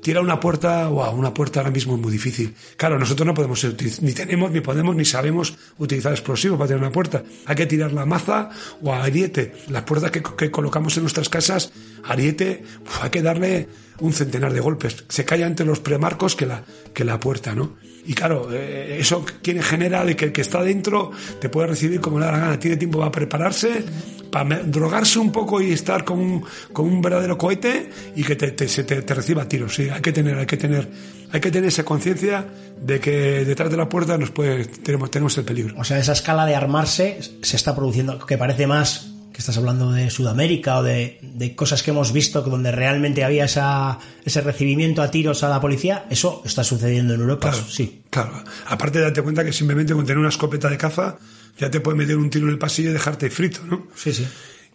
tirar una puerta, wow, una puerta ahora mismo es muy difícil. Claro, nosotros no podemos ni tenemos, ni podemos, ni sabemos utilizar explosivos para tirar una puerta. Hay que tirar la maza o a ariete. Las puertas que, colocamos en nuestras casas, ariete, hay que darle un centenar de golpes. Se cae ante los premarcos que la, que la puerta, ¿no? Y claro, eh, eso quiere genera de que el que está dentro te puede recibir como le da la gana. Tiene tiempo para prepararse, para drogarse un poco y estar con un, un verdadero cohete y que te, te, te, reciba tiros. Sí, hay que tener, hay que tener, hay que tener esa conciencia de que detrás de la puerta nos puede, tenemos, tenemos el peligro. O sea, esa escala de armarse se está produciendo, que parece más que estás hablando de Sudamérica o de, de, cosas que hemos visto donde realmente había esa, ese recibimiento a tiros a la policía, eso está sucediendo en Europa. Claro, sí. Claro. Aparte, date cuenta que simplemente con tener una escopeta de caza ya te puede meter un tiro en el pasillo y dejarte frito, ¿no? Sí, sí.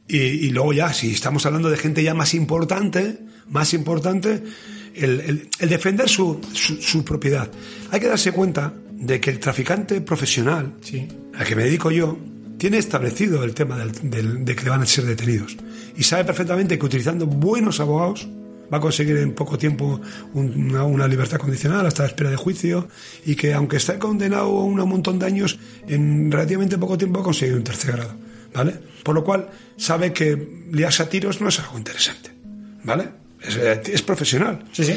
Y, y luego ya, si estamos hablando de gente ya más importante, más importante, el, el, el defender su, su, su, propiedad. Hay que darse cuenta de que el traficante profesional, sí. al que me dedico yo, tiene establecido el tema del, del, de que van a ser detenidos y sabe perfectamente que utilizando buenos abogados va a conseguir en poco tiempo una, una, libertad condicional hasta la espera de juicio y que aunque esté condenado a un montón de años, en relativamente poco tiempo va a conseguir un tercer grado, ¿vale? Por lo cual sabe que liarse a tiros no es algo interesante, ¿vale? Es, es profesional. Sí, sí.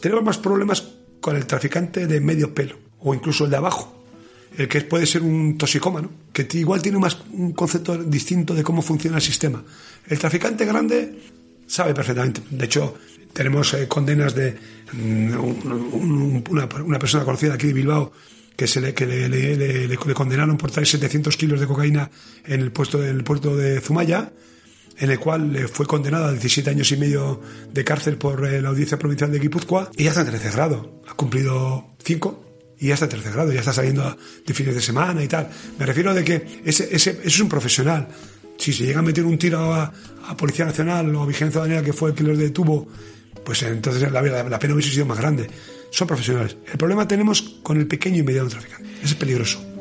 Tenemos más problemas con el traficante de medio pelo o incluso el de abajo el que puede ser un toxicómano, que igual tiene más un concepto distinto de cómo funciona el sistema. El traficante grande sabe perfectamente. De hecho, tenemos eh, condenas de mm, un, una, una, persona conocida aquí de Bilbao que se le, que le, condenaron por traer 700 kilos de cocaína en el, puesto, en el puerto de Zumaya, en el cual fue condenada a 17 años y medio de cárcel por eh, la Audiencia Provincial de Guipúzcoa y ya está en tercer grado. Ha cumplido 5 y ya está en tercer grado, ya está saliendo de fines de semana y tal. Me refiero de que ese, ese, ese es un profesional. Si se llega a meter un tiro a, Policía Nacional o a Vigilancia Ciudadana, que fue el que los detuvo, pues entonces la, la, la pena hubiese sido más grande. Son profesionales. El problema tenemos con el pequeño y mediano traficante. Es peligroso.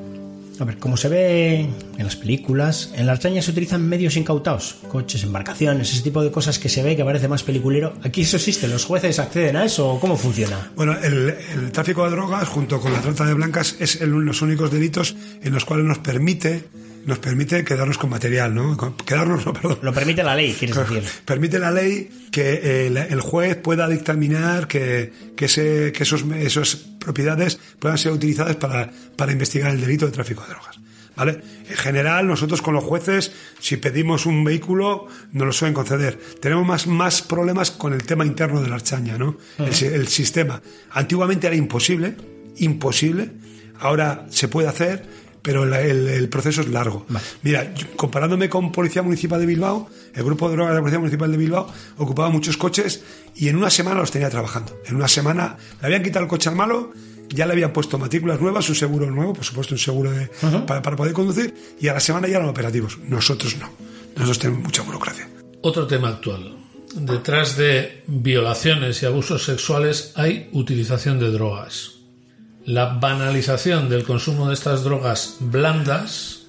A ver, como se ve en las películas, en la Archaña se utilizan medios incautados, coches, embarcaciones, ese tipo de cosas que se ve que parece más peliculero. ¿Aquí eso existe? ¿Los jueces acceden a eso? ¿Cómo funciona? Bueno, el, el tráfico de drogas junto con la trata de blancas es el, los únicos delitos en los cuales nos permite nos permite quedarnos con material, ¿no? Quedarnos, no, perdón. Lo permite la ley, quieres decir. Permite la ley que el, el juez pueda dictaminar que, que, ese, que esos, esas propiedades puedan ser utilizadas para, para investigar el delito de tráfico de drogas. ¿Vale? En general, nosotros con los jueces, si pedimos un vehículo, nos lo suelen conceder. Tenemos más, más problemas con el tema interno de la archaña, ¿no? Uh -huh. el, el sistema. Antiguamente era imposible, imposible. Ahora se puede hacer, pero el, el, el, proceso es largo. Vale. Mira, comparándome con Policía Municipal de Bilbao, el grupo de drogas de la Policía Municipal de Bilbao ocupaba muchos coches y en una semana los tenía trabajando. En una semana le habían quitado el coche al malo, ya le habían puesto matrículas nuevas, un seguro nuevo, por supuesto un seguro de, uh -huh. para, para, poder conducir, y a la semana ya eran operativos. Nosotros no. Nosotros tenemos mucha burocracia. Otro tema actual. Detrás de violaciones y abusos sexuales hay utilización de drogas la banalización del consumo de estas drogas blandas,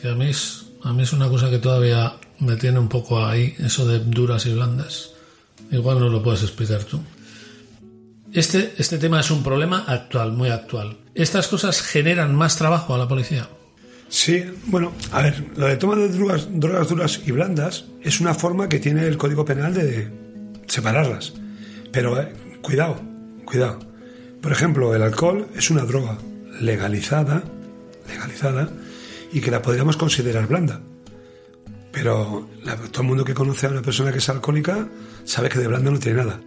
que a mí es, a mí es una cosa que todavía me tiene un poco ahí, eso de duras y blandas. Igual no lo puedes explicar tú. Este, este tema es un problema actual, muy actual. ¿Estas cosas generan más trabajo a la policía? Sí, bueno, a ver, lo de toma de drogas, drogas duras y blandas es una forma que tiene el Código Penal de separarlas. Pero eh, cuidado, cuidado por ejemplo, el alcohol es una droga legalizada, legalizada, y que la podríamos considerar blanda. Pero la, todo el mundo que conoce a una persona que es alcohólica sabe que de blanda no tiene nada.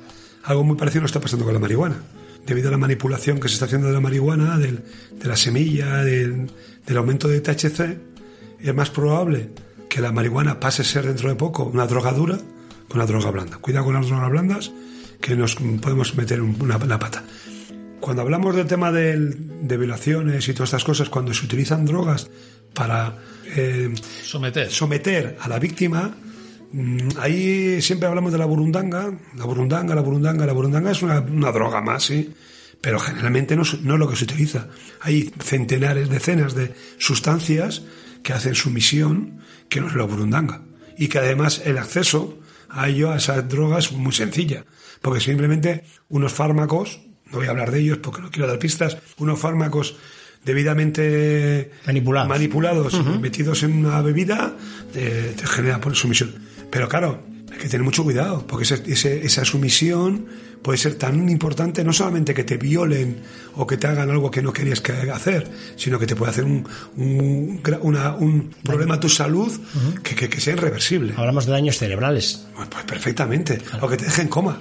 Algo muy parecido está pasando con la marihuana. Debido a la manipulación que se está haciendo de la marihuana, de la semilla, del, del aumento de THC, es más probable que la marihuana pase a ser dentro de poco una droga dura que una droga blanda. Cuidado con las drogas blandas, que nos podemos meter una, una pata. Cuando hablamos del tema de, de, violaciones y todas estas cosas, cuando se utilizan drogas para eh, someter. someter a la víctima, Mm, Ahí siempre hablamos de la burundanga, la burundanga, la burundanga, la burundanga es una, una droga más, sí, pero generalmente no, es- no es lo que se utiliza. Hay centenares, decenas de sustancias que hacen su misión, que no es la burundanga, y que además el acceso a ello, a esas drogas, es muy sencilla, porque simplemente unos fármacos, no voy a hablar de ellos porque no quiero dar pistas, unos fármacos debidamente Manipulados. manipulados, metidos en una bebida, te, te genera por sumisión. Pero claro, hay que tener mucho cuidado, porque ese- ese- esa sumisión puede ser tan importante, no solamente que te violen o que te hagan algo que no querías que hacer, sino que te puede hacer un, un, una- un problema a tu salud que, que- que sea irreversible. Hablamos de daños cerebrales. Pues, pues perfectamente. O que te dejen coma.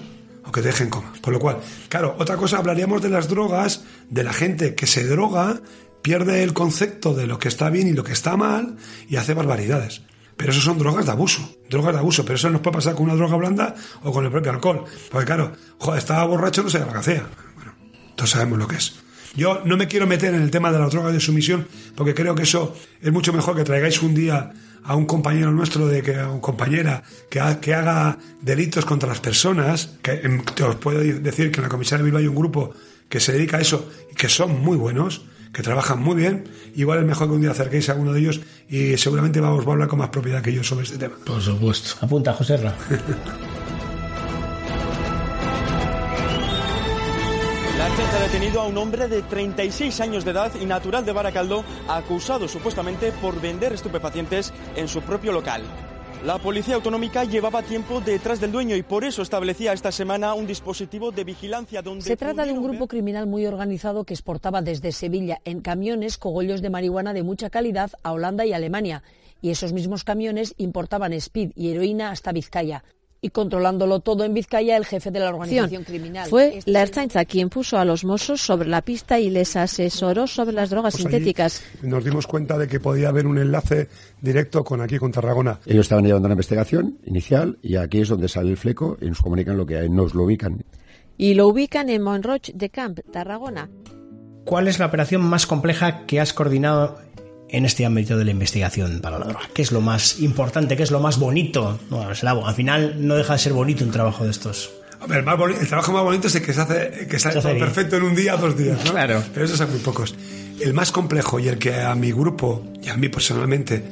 O que te dejen coma. Por lo cual, claro, otra cosa hablaríamos de las drogas, de la gente que se droga, pierde el concepto de lo que está bien y lo que está mal y hace barbaridades. Pero eso son drogas de abuso, drogas de abuso, pero eso nos puede pasar con una droga blanda o con el propio alcohol. Porque claro, joder, estaba borracho, no sé lo que hacía. Bueno, todos sabemos lo que es. Yo no me quiero meter en el tema de las drogas de sumisión, porque creo que eso es mucho mejor que traigáis un día a un compañero nuestro, de que a un compañera que, ha- que haga delitos contra las personas, que em, te os puedo decir que en la comisaría de Bilbao hay un grupo que se dedica a eso y que son muy buenos, que trabajan muy bien. Igual es mejor que un día acerquéis a uno de ellos y seguramente vamos a hablar con más propiedad que yo sobre este tema. Por supuesto. Apunta, José Ra. detenido a un hombre de 36 años de edad y natural de Baracaldo, acusado supuestamente por vender estupefacientes en su propio local. La policía autonómica llevaba tiempo detrás del dueño y por eso establecía esta semana un dispositivo de vigilancia donde Se trata de un grupo ver- criminal muy organizado que exportaba desde Sevilla en camiones cogollos de marihuana de mucha calidad a Holanda y Alemania. Y esos mismos camiones importaban speed y heroína hasta Vizcaya. Y controlándolo todo en Vizcaya, el jefe de la organización criminal. Fue Este la Ertzaintza quien puso a los Mossos sobre la pista y les asesoró sobre las drogas Pues sintéticas. Nos dimos cuenta de que podía haber un enlace directo con aquí, con Tarragona. Ellos estaban llevando una investigación inicial y aquí es donde sale el fleco y nos comunican lo que hay, nos lo ubican. Y lo ubican en Monroch de Camp, Tarragona. ¿Cuál es la operación más compleja que has coordinado en este ámbito de la investigación para la droga? ¿Qué es lo más importante? ¿Qué es lo más bonito? No, es la- al final no deja de ser bonito un trabajo de estos. Hombre, el, más boni- el trabajo más bonito es el que se hace, que sale todo perfecto en un día o dos días, ¿no? Claro. Pero esos son muy pocos. El más complejo y el que a mi grupo y a mí personalmente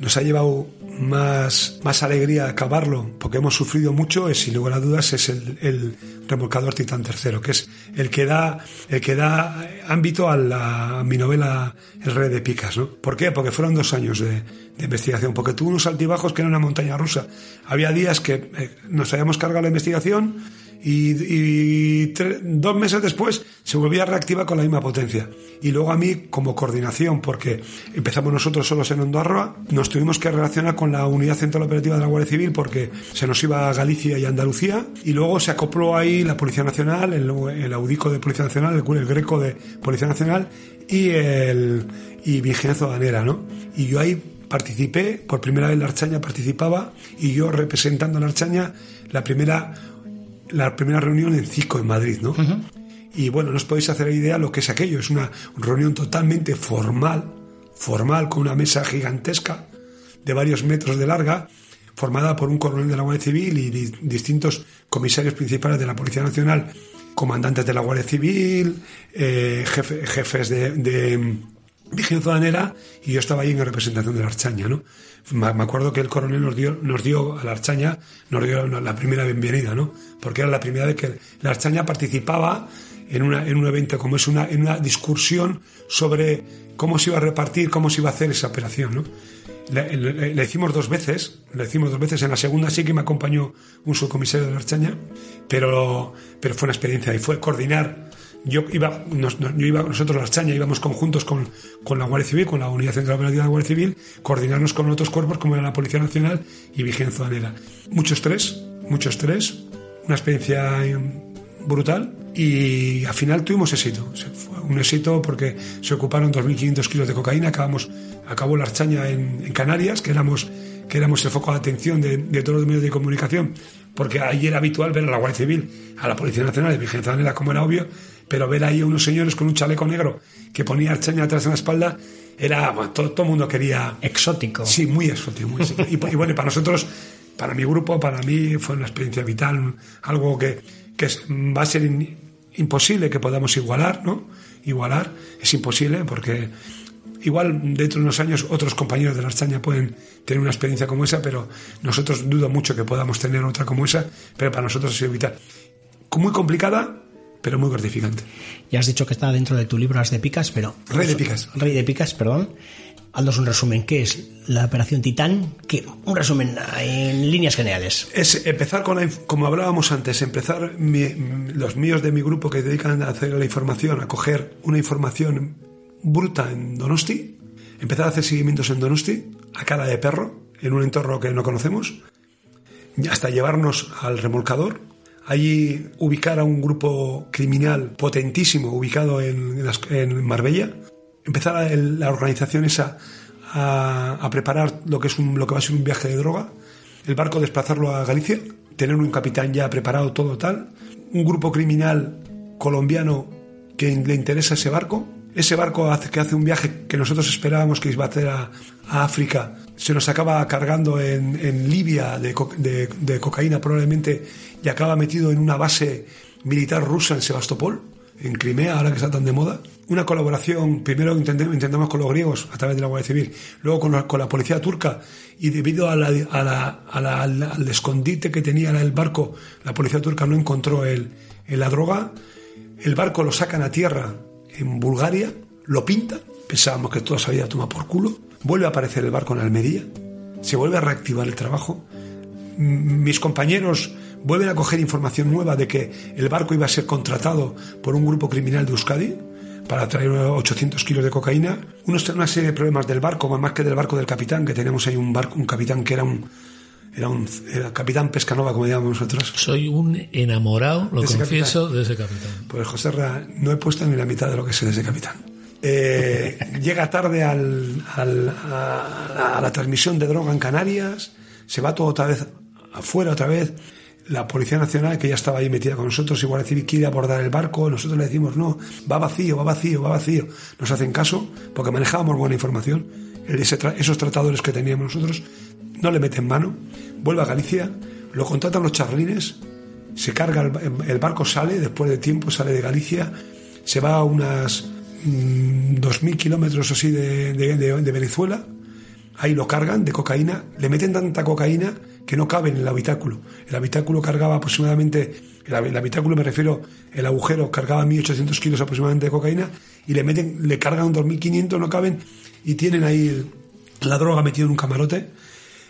nos ha llevado más, más alegría acabarlo, porque hemos sufrido mucho, es sin lugar a dudas, es el, el remolcador Titán III, que es el que da, el que da ámbito a, la, a mi novela El Rey de Picas, ¿no? ¿Por qué? Porque fueron dos años de, de investigación, porque tuvo unos altibajos que era una montaña rusa. Había días que eh, nos habíamos cargado la investigación y, y dos meses después se volvía a reactivar con la misma potencia. Y luego a mí, como coordinación, porque empezamos nosotros solos en Ondarroa, nos tuvimos que relacionar con la Unidad Central Operativa de la Guardia Civil porque se nos iba a Galicia y Andalucía, y luego se acopló ahí la Policía Nacional, el, Audico de Policía Nacional, el, el Greco de Policía Nacional y el y Vigilancia Aduanera, ¿no? Y yo ahí participé, por primera vez la Archaña participaba, y yo representando a la Archaña, la primera la primera reunión en CICO en Madrid, ¿no? Y bueno, no os podéis hacer idea lo que es aquello. Es una reunión totalmente formal, formal, con una mesa gigantesca de varios metros de larga, formada por un coronel de la Guardia Civil y di- distintos comisarios principales de la Policía Nacional, comandantes de la Guardia Civil, eh, jefe- jefes de, de vigilancia aduanera, y yo estaba ahí en representación de la Archaña, ¿no? Me acuerdo que el coronel nos dio, nos dio a la Archaña, nos dio la primera bienvenida, ¿no? Porque era la primera vez que la Archaña participaba en, una, en un evento como es una, en una discusión sobre cómo se iba a repartir, cómo se iba a hacer esa operación, ¿no? La hicimos dos veces, la hicimos dos veces. En la segunda sí que me acompañó un subcomisario de la Archaña, pero, pero fue una experiencia y fue coordinar. Yo iba, nos- yo iba, nosotros la Archaña íbamos conjuntos con, con la Guardia Civil, con la Unidad Central Operativa de la Guardia Civil, coordinarnos con otros cuerpos como era la Policía Nacional y Vigilancia Aduanera. Mucho estrés, mucho estrés, una experiencia eh, brutal y al final tuvimos éxito. Fue un éxito porque se ocuparon 2.500 kilos de cocaína, acabamos, acabó la Archaña en, en Canarias, que éramos, que éramos el foco de atención de, de todos los medios de comunicación, porque ahí era habitual ver a la Guardia Civil, a la Policía Nacional, de Vigilancia Aduanera, como era obvio, pero ver ahí a unos señores con un chaleco negro que ponía Archaña atrás en la espalda, era, bueno, todo, el mundo quería Exótico. Sí, muy exótico. Muy exótico. Y, y bueno, para nosotros, para mi grupo, para mí fue una experiencia vital, algo que, que es- va a ser in- imposible que podamos igualar, ¿no? Igualar es imposible porque igual dentro de unos años otros compañeros de la Archaña pueden tener una experiencia como esa, pero nosotros dudo mucho que podamos tener otra como esa, pero para nosotros ha sido vital. Muy complicada, pero muy gratificante. Ya has dicho que está dentro de tu libro As de Picas, pero... Rey de Picas. Rey de Picas, perdón. Haznos un resumen. ¿Qué es la Operación Titán? ¿Qué? Un resumen en líneas generales. Es empezar con la, como hablábamos antes, empezar mi- los míos de mi grupo que dedican a hacer la información, a coger una información bruta en Donosti, empezar a hacer seguimientos en Donosti, a cara de perro, en un entorno que no conocemos, hasta llevarnos al remolcador, allí ubicar a un grupo criminal potentísimo ubicado en, en Marbella, empezar la organización esa a, a preparar lo que es un, lo que va a ser un viaje de droga, el barco desplazarlo a Galicia, tener un capitán ya preparado todo tal, un grupo criminal colombiano que le interesa ese barco, ese barco hace, que hace un viaje que nosotros esperábamos que iba a hacer a, a África, se nos acaba cargando en, en Libia de, co- de- de cocaína probablemente y acaba metido en una base militar rusa en Sebastopol, en Crimea, ahora que está tan de moda. Una colaboración, primero intentamos con los griegos a través de la Guardia Civil, luego con la, con la policía turca y debido a la- al, escondite que tenía el barco, la policía turca no encontró el, la droga, el barco lo sacan a tierra en Bulgaria, lo pintan, pensábamos que todo se había tomado por culo, vuelve a aparecer el barco en Almería, se vuelve a reactivar el trabajo, mis compañeros vuelven a coger información nueva de que el barco iba a ser contratado por un grupo criminal de Euskadi para traer 800 kilos de cocaína, Unos- una serie de problemas del barco, más que del barco del capitán, que teníamos ahí un barco, un capitán que era un era un era capitán Pescanova, como llamamos nosotros. Soy un enamorado, lo De confieso, de ese capitán. Pues José Ra, no he puesto ni la mitad de lo que sé de ese capitán. Eh, llega tarde al- al- a, a la transmisión de droga en Canarias, se va todo otra vez afuera, otra vez. La Policía Nacional, que ya estaba ahí metida con nosotros, igual Civil quiere abordar el barco, nosotros le decimos no, va vacío, va vacío, va vacío. Nos hacen caso porque manejábamos buena información. Esos tratadores que teníamos nosotros no le meten mano, vuelve a Galicia, lo contratan los charlines, se carga el, el barco sale después de tiempo sale de Galicia se va a unas mm, 2.000 kilómetros así de Venezuela ahí lo cargan de cocaína le meten tanta cocaína que no cabe en el habitáculo el habitáculo cargaba aproximadamente el, hab- el habitáculo me refiero el agujero cargaba 1.800 kilos aproximadamente de cocaína y le meten le cargan 2.500 no caben y tienen ahí la droga metida en un camarote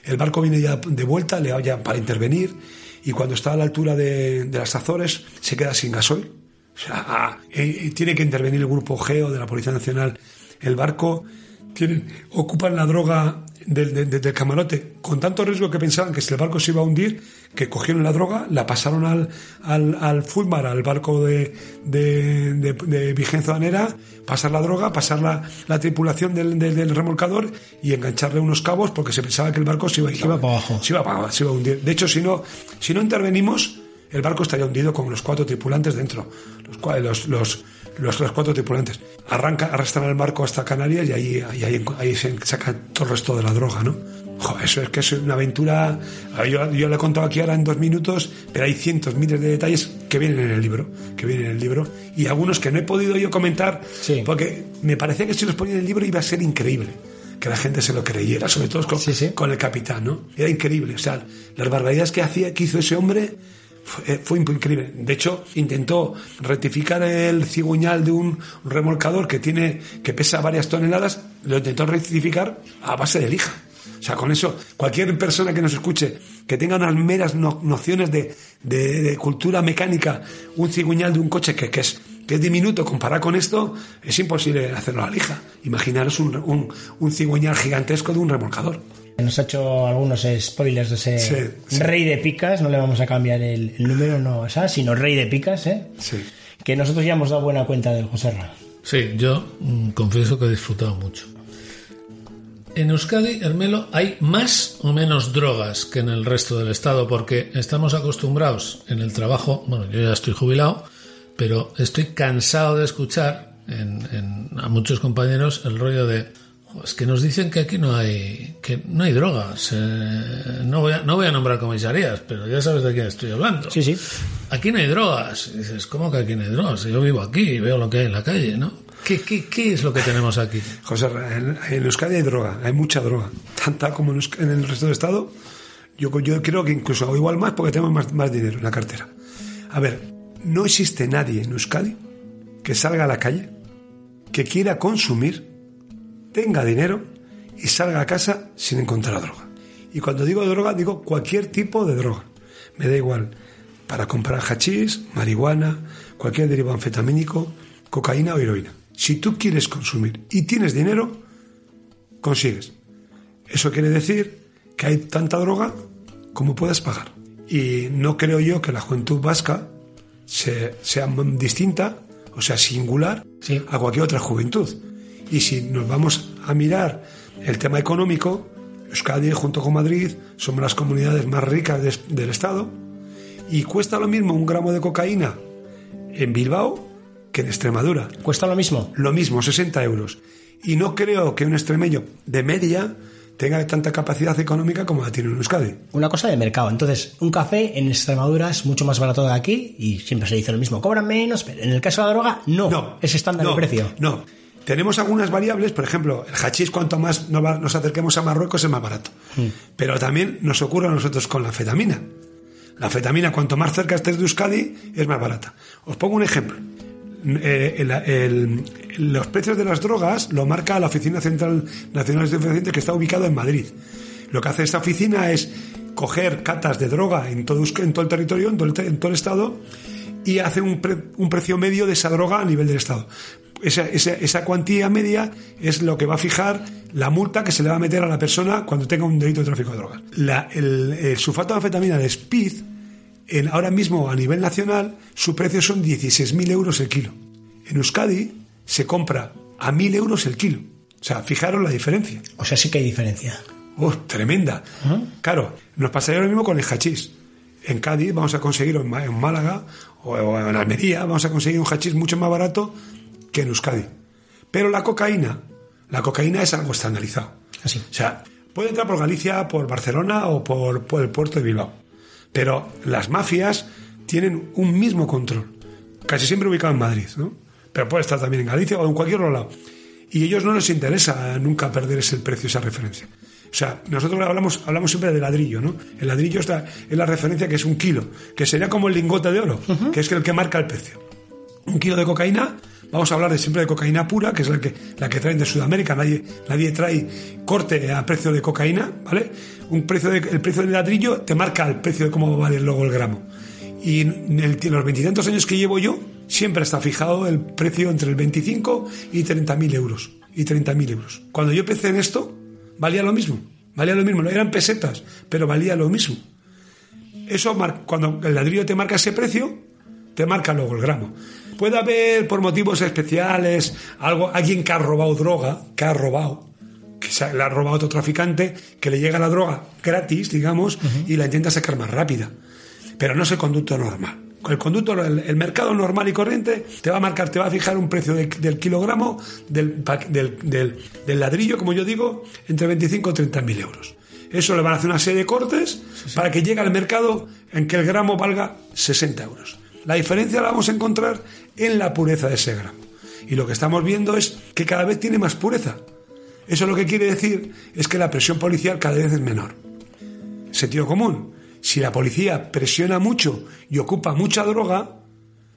el barco viene ya de vuelta, le ya para intervenir, y cuando está a la altura de, de las Azores se queda sin gasoil. O sea, ah, eh, tiene que intervenir el grupo GEO de la Policía Nacional. El barco tienen, ocupan la droga del, del- del camarote con tanto riesgo que pensaban que si el barco se iba a hundir, que cogieron la droga, la pasaron al, al, al Fulmar, al barco de, de, de, de Vigenza Danera, pasar la droga, pasar la, la tripulación del, del, del remolcador y engancharle unos cabos porque se pensaba que el barco se iba, Se iba para abajo. se iba para se iba a hundir. De hecho, si no, si no intervenimos, el barco estaría hundido con los cuatro tripulantes dentro. Los, los, los, los, los cuatro tripulantes. Arranca, arrastran el barco hasta Canarias y ahí, ahí, ahí, ahí se saca todo el resto de la droga, ¿no? Jo, eso es que es una aventura. Yo, yo le he contado aquí ahora en dos minutos, pero hay cientos, miles de detalles que vienen en el libro, que vienen en el libro, y algunos que no he podido yo comentar, Sí. porque me parecía que si los ponía en el libro iba a ser increíble que la gente se lo creyera, sobre todo con, Sí, sí. con el capitán, ¿no? Era increíble, o sea, las barbaridades que hacía, que hizo ese hombre fue, fue increíble. De hecho, intentó rectificar el cigüeñal de un remolcador que tiene, que pesa varias toneladas, lo intentó rectificar a base de lija. O sea, con eso, cualquier persona que nos escuche, que tenga unas meras no- nociones de, cultura mecánica, un cigüeñal de un coche que, es que es diminuto comparado con esto, es imposible hacerlo a la lija. Imaginaros un, un, un cigüeñal gigantesco de un remolcador. Nos ha hecho algunos spoilers de ese Sí, sí. Rey de Picas, no le vamos a cambiar el, el número, no, o sea, sino Rey de Picas, ¿eh? Sí. Que nosotros ya hemos dado buena cuenta del José Ra. Sí, yo mm, confieso que he disfrutado mucho. En Euskadi, Hermelo, hay más o menos drogas que en el resto del estado, porque estamos acostumbrados en el trabajo, bueno, yo ya estoy jubilado, pero estoy cansado de escuchar en- en- a muchos compañeros el rollo de, Es que nos dicen que aquí no hay que no hay drogas. Eh, no, voy a, no voy a nombrar comisarías, pero ya sabes de quién estoy hablando. Sí, sí. Aquí no hay drogas. Y dices, ¿cómo que aquí no hay drogas? Yo vivo aquí y veo lo que hay en la calle, ¿no? ¿Qué, qué, qué es lo que tenemos aquí? José, en, en Euskadi hay droga, hay mucha droga. Tanta como en, en el resto del Estado. Yo, yo creo que incluso hago igual más porque tenemos más, más dinero en la cartera. A ver, no existe nadie en Euskadi que salga a la calle, que quiera consumir, tenga dinero y salga a casa sin encontrar droga. Y cuando digo droga, digo cualquier tipo de droga. Me da igual. Para comprar hachís, marihuana, cualquier derivado anfetamínico, cocaína o heroína. Si tú quieres consumir y tienes dinero, consigues. Eso quiere decir que hay tanta droga como puedas pagar. Y no creo yo que la juventud vasca se- sea distinta, o sea, singular, Sí. a cualquier otra juventud. Y si nos vamos a mirar el tema económico, Euskadi junto con Madrid somos las comunidades más ricas del Estado y cuesta lo mismo un gramo de cocaína en Bilbao que en Extremadura. ¿Cuesta lo mismo? Lo mismo, 60 euros. Y no creo que un extremeño de media tenga tanta capacidad económica como la tiene en Euskadi. Una cosa de mercado. Entonces, un café en Extremadura es mucho más barato de aquí y siempre se dice lo mismo. Cobran menos, pero en el caso de la droga, no. No. Es estándar no, de precio. No. Tenemos algunas variables, por ejemplo, el hachís cuanto más nos, acerquemos a Marruecos es más barato. Hmm. Pero también nos ocurre a nosotros con la fetamina. La fetamina, cuanto más cerca estés de Euskadi, es más barata. Os pongo un ejemplo. Eh, el- el- los precios de las drogas lo marca la Oficina Central Nacional de Estupefacientes que está ubicado en Madrid. Lo que hace esta oficina es coger catas de droga en todo, Eusk- en todo el territorio, en todo el, te- en todo el Estado, y hace un, pre- un precio medio de esa droga a nivel del Estado. Esa, esa, esa cuantía media es lo que va a fijar la multa que se le va a meter a la persona cuando tenga un delito de tráfico de drogas. La- el, el sulfato de anfetamina de Speed, en- ahora mismo a nivel nacional, su precio son 16.000 euros el kilo. En Euskadi se compra a 1.000 euros el kilo. O sea, fijaros la diferencia. O sea, sí que hay diferencia. Oh, tremenda. Claro, nos pasaría lo mismo con el hachís. En Cádiz vamos a conseguir, en Málaga o en Almería, vamos a conseguir un hachís mucho más barato que en Euskadi. Pero la cocaína, la cocaína es algo estandarizado. Así. O sea, puede entrar por Galicia, por Barcelona o por, por el puerto de Bilbao. Pero las mafias tienen un mismo control. Casi siempre ubicado en Madrid, ¿no? Pero puede estar también en Galicia o en cualquier otro lado. Y a ellos no les interesa nunca perder ese precio, esa referencia. O sea, nosotros hablamos, hablamos siempre de ladrillo, ¿no? El ladrillo está, es la referencia que es un kilo, que sería como el lingote de oro, que es el que marca el precio. Un kilo de cocaína, vamos a hablar de siempre de cocaína pura, que es la que, la que traen de Sudamérica, nadie, nadie trae corte a precio de cocaína, ¿vale? Un precio el precio del ladrillo te marca el precio de cómo vale luego el gramo. Y en, el- los veintitantos años que llevo yo, siempre está fijado el precio entre el 25 y 30 mil euros. Y 30 mil euros. Cuando yo empecé en esto, valía lo mismo. Valía lo mismo. No eran pesetas, pero valía lo mismo. Eso, cuando el ladrillo te marca ese precio, te marca luego el gramo. Puede haber, por motivos especiales, algo, alguien que ha robado droga, que ha robado, que se le ha robado otro traficante, que le llega la droga gratis, digamos, y la intenta sacar más rápida. Pero no es el conducto normal. El conducto, el, el mercado normal y corriente, te va a marcar, te va a fijar un precio de- del kilogramo del, pa- del, del- del ladrillo, como yo digo, entre 25 y 30 mil euros. Eso le van a hacer una serie de cortes para que llegue al mercado en que el gramo valga 60 euros. La diferencia la vamos a encontrar en la pureza de ese gramo. Y lo que estamos viendo es que cada vez tiene más pureza. Eso lo que quiere decir es que la presión policial cada vez es menor. Sentido común. Si la policía presiona mucho y ocupa mucha droga,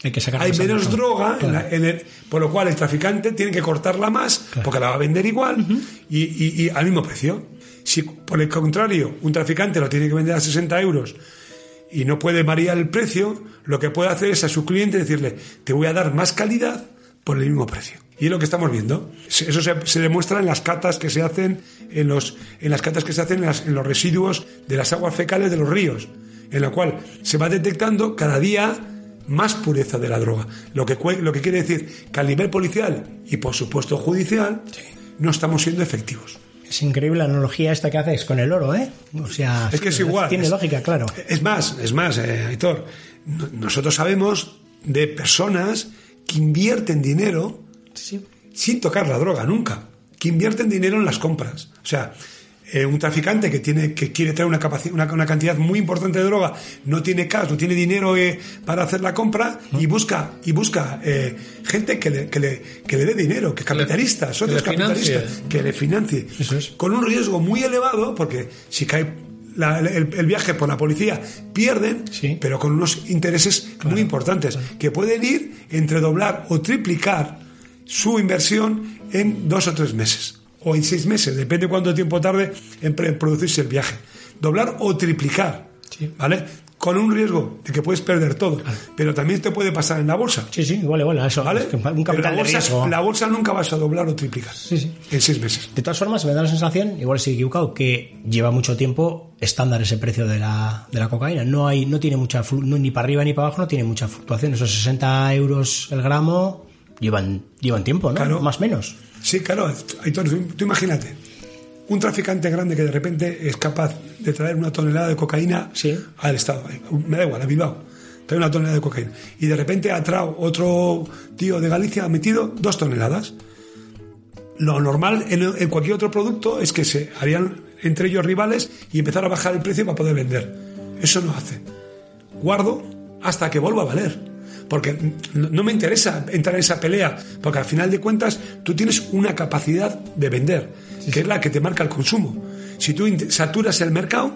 Hay que menos droga, en Claro. la- en el- por lo cual el traficante tiene que cortarla más porque la va a vender igual y, y- y al mismo precio. Si por el contrario un traficante lo tiene que vender a 60 euros y no puede variar el precio, lo que puede hacer es a su cliente decirle, te voy a dar más calidad por el mismo precio. Y es lo que estamos viendo. Eso se, se demuestra en las catas que se hacen, en, los, en las catas que se hacen en, las- en los residuos de las aguas fecales de los ríos, en la cual se va detectando cada día más pureza de la droga. Lo que, lo que quiere decir que a nivel policial y por supuesto judicial no estamos siendo efectivos. Es increíble la analogía esta que haces con el oro, ¿eh? O sea, Es que es igual. Tiene Es- lógica, claro. Es más, es más, eh, Aitor. no- Nosotros sabemos de personas que invierten dinero Sí. sin tocar la droga nunca. que invierten dinero en las compras. O sea, eh, un traficante que tiene que quiere traer una, una, una cantidad muy importante de droga no tiene cash, no tiene dinero eh, para hacer la compra y busca y busca eh, gente que le, que, le, que le dé dinero, que capitalistas, que socios capitalistas, que le financie. Eso es. Con un riesgo muy elevado, porque si cae la- el, el viaje por la policía, pierden, Sí. pero con unos intereses muy importantes, que pueden ir entre doblar o triplicar su inversión en dos o tres meses, o en seis meses, depende cuánto tiempo tarde en producirse el viaje. Doblar o triplicar, Sí. ¿vale? Con un riesgo de que puedes perder todo, pero también te puede pasar en la bolsa. Sí, sí, igual, igual, eso. ¿Vale? es que un capital la, de bolsa, riesgo. la bolsa nunca vas a doblar o triplicar Sí, sí. en seis meses. De todas formas, me da la sensación, igual estoy equivocado, que lleva mucho tiempo estándar ese precio de la, de la cocaína. No hay, no tiene mucha, no, ni para arriba ni para abajo, no tiene mucha fluctuación. Esos 60 euros el gramo llevan, llevan tiempo, ¿no? Claro. Más o menos. Sí, claro, Aitor, tú, tú imagínate, un traficante grande que de repente es capaz de traer una tonelada de cocaína Sí. al Estado, me da igual, a Bilbao, trae una tonelada de cocaína, y de repente ha traído otro tío de Galicia, ha metido dos toneladas. Lo normal en, en cualquier otro producto es que se harían entre ellos rivales y empezar a bajar el precio para poder vender. Eso no hace. Guardo hasta que vuelva a valer. Porque no me interesa entrar en esa pelea, porque al final de cuentas tú tienes una capacidad de vender, que es la que te marca el consumo. Si tú saturas el mercado,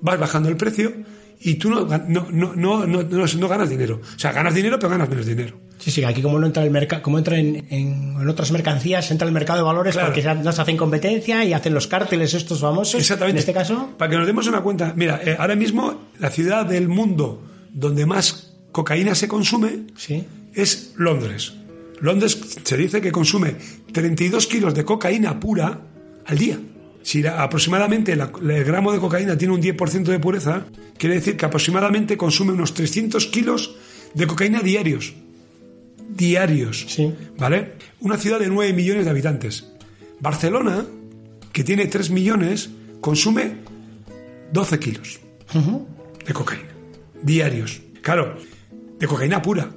vas bajando el precio y tú no, no, no, no, ganas dinero. O sea, ganas dinero, pero ganas menos dinero. Sí, sí, aquí como no entra el mercado, como entra en, en, en otras mercancías, entra el mercado de valores Claro. porque ya no se hacen competencia y hacen los cárteles estos famosos. Exactamente. En este caso, Para que nos demos una cuenta, mira, eh, ahora mismo la ciudad del mundo donde más cocaína se consume sí. es Londres. Londres se dice que consume 32 kilos de cocaína pura al día. Si la- aproximadamente la- el gramo de cocaína tiene un 10% de pureza, quiere decir que aproximadamente consume unos 300 kilos de cocaína diarios. Diarios. Sí. ¿Vale? Una ciudad de 9 millones de habitantes. Barcelona, que tiene 3 millones, consume 12 kilos de cocaína. Diarios. Claro, de cocaína pura.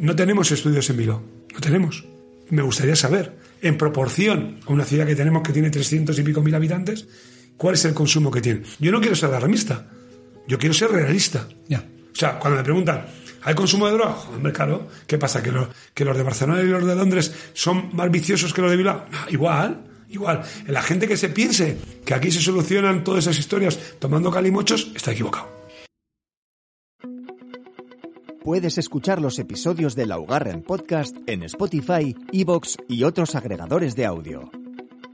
No tenemos estudios en Bilbao. No tenemos. Me gustaría saber, en proporción a una ciudad que tenemos que tiene 300 y pico mil habitantes, cuál es el consumo que tiene. Yo no quiero ser alarmista. Yo quiero ser realista. Ya. O sea, cuando me preguntan, ¿hay consumo de droga? Hombre, claro. ¿Qué pasa? ¿Que, lo- ¿Que los de Barcelona y los de Londres son más viciosos que los de Bilbao? No, igual, igual. La gente que se piense que aquí se solucionan todas esas historias tomando calimochos está equivocado. Puedes escuchar los episodios de Laugarren Podcast en Spotify, Evox y otros agregadores de audio.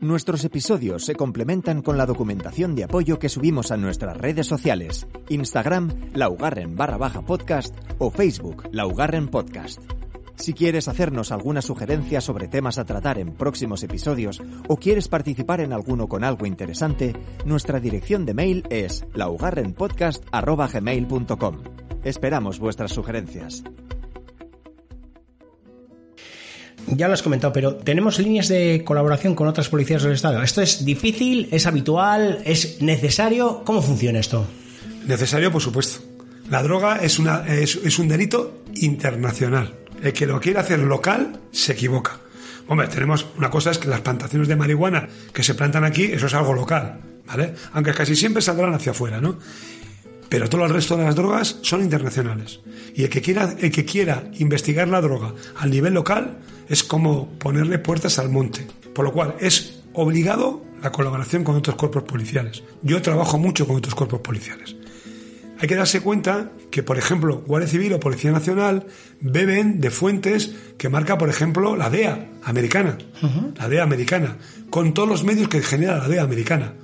Nuestros episodios se complementan con la documentación de apoyo que subimos a nuestras redes sociales, Instagram, laugarren barra baja podcast o Facebook, laugarren podcast. Si quieres hacernos alguna sugerencia sobre temas a tratar en próximos episodios o quieres participar en alguno con algo interesante, nuestra dirección de mail es laugarrenpodcast.gmail.com. Esperamos vuestras sugerencias. Ya lo has comentado, pero tenemos líneas de colaboración con otras policías del Estado. ¿Esto es difícil? ¿Es habitual? ¿Es necesario? ¿Cómo funciona esto? Necesario, por supuesto. La droga es, una, es, es un delito internacional. El que lo quiere hacer local se equivoca. Hombre, tenemos una cosa es que las plantaciones de marihuana que se plantan aquí, eso es algo local, ¿vale? Aunque casi siempre saldrán hacia afuera, ¿no? Pero todo el resto de las drogas son internacionales. Y el que quiera, el que quiera investigar la droga al nivel local es como ponerle puertas al monte. Por lo cual es obligado la colaboración con otros cuerpos policiales. Yo trabajo mucho con otros cuerpos policiales. Hay que darse cuenta que, por ejemplo, Guardia Civil o Policía Nacional beben de fuentes que marca, por ejemplo, la DEA americana. La DEA americana. Con todos los medios que genera la DEA americana.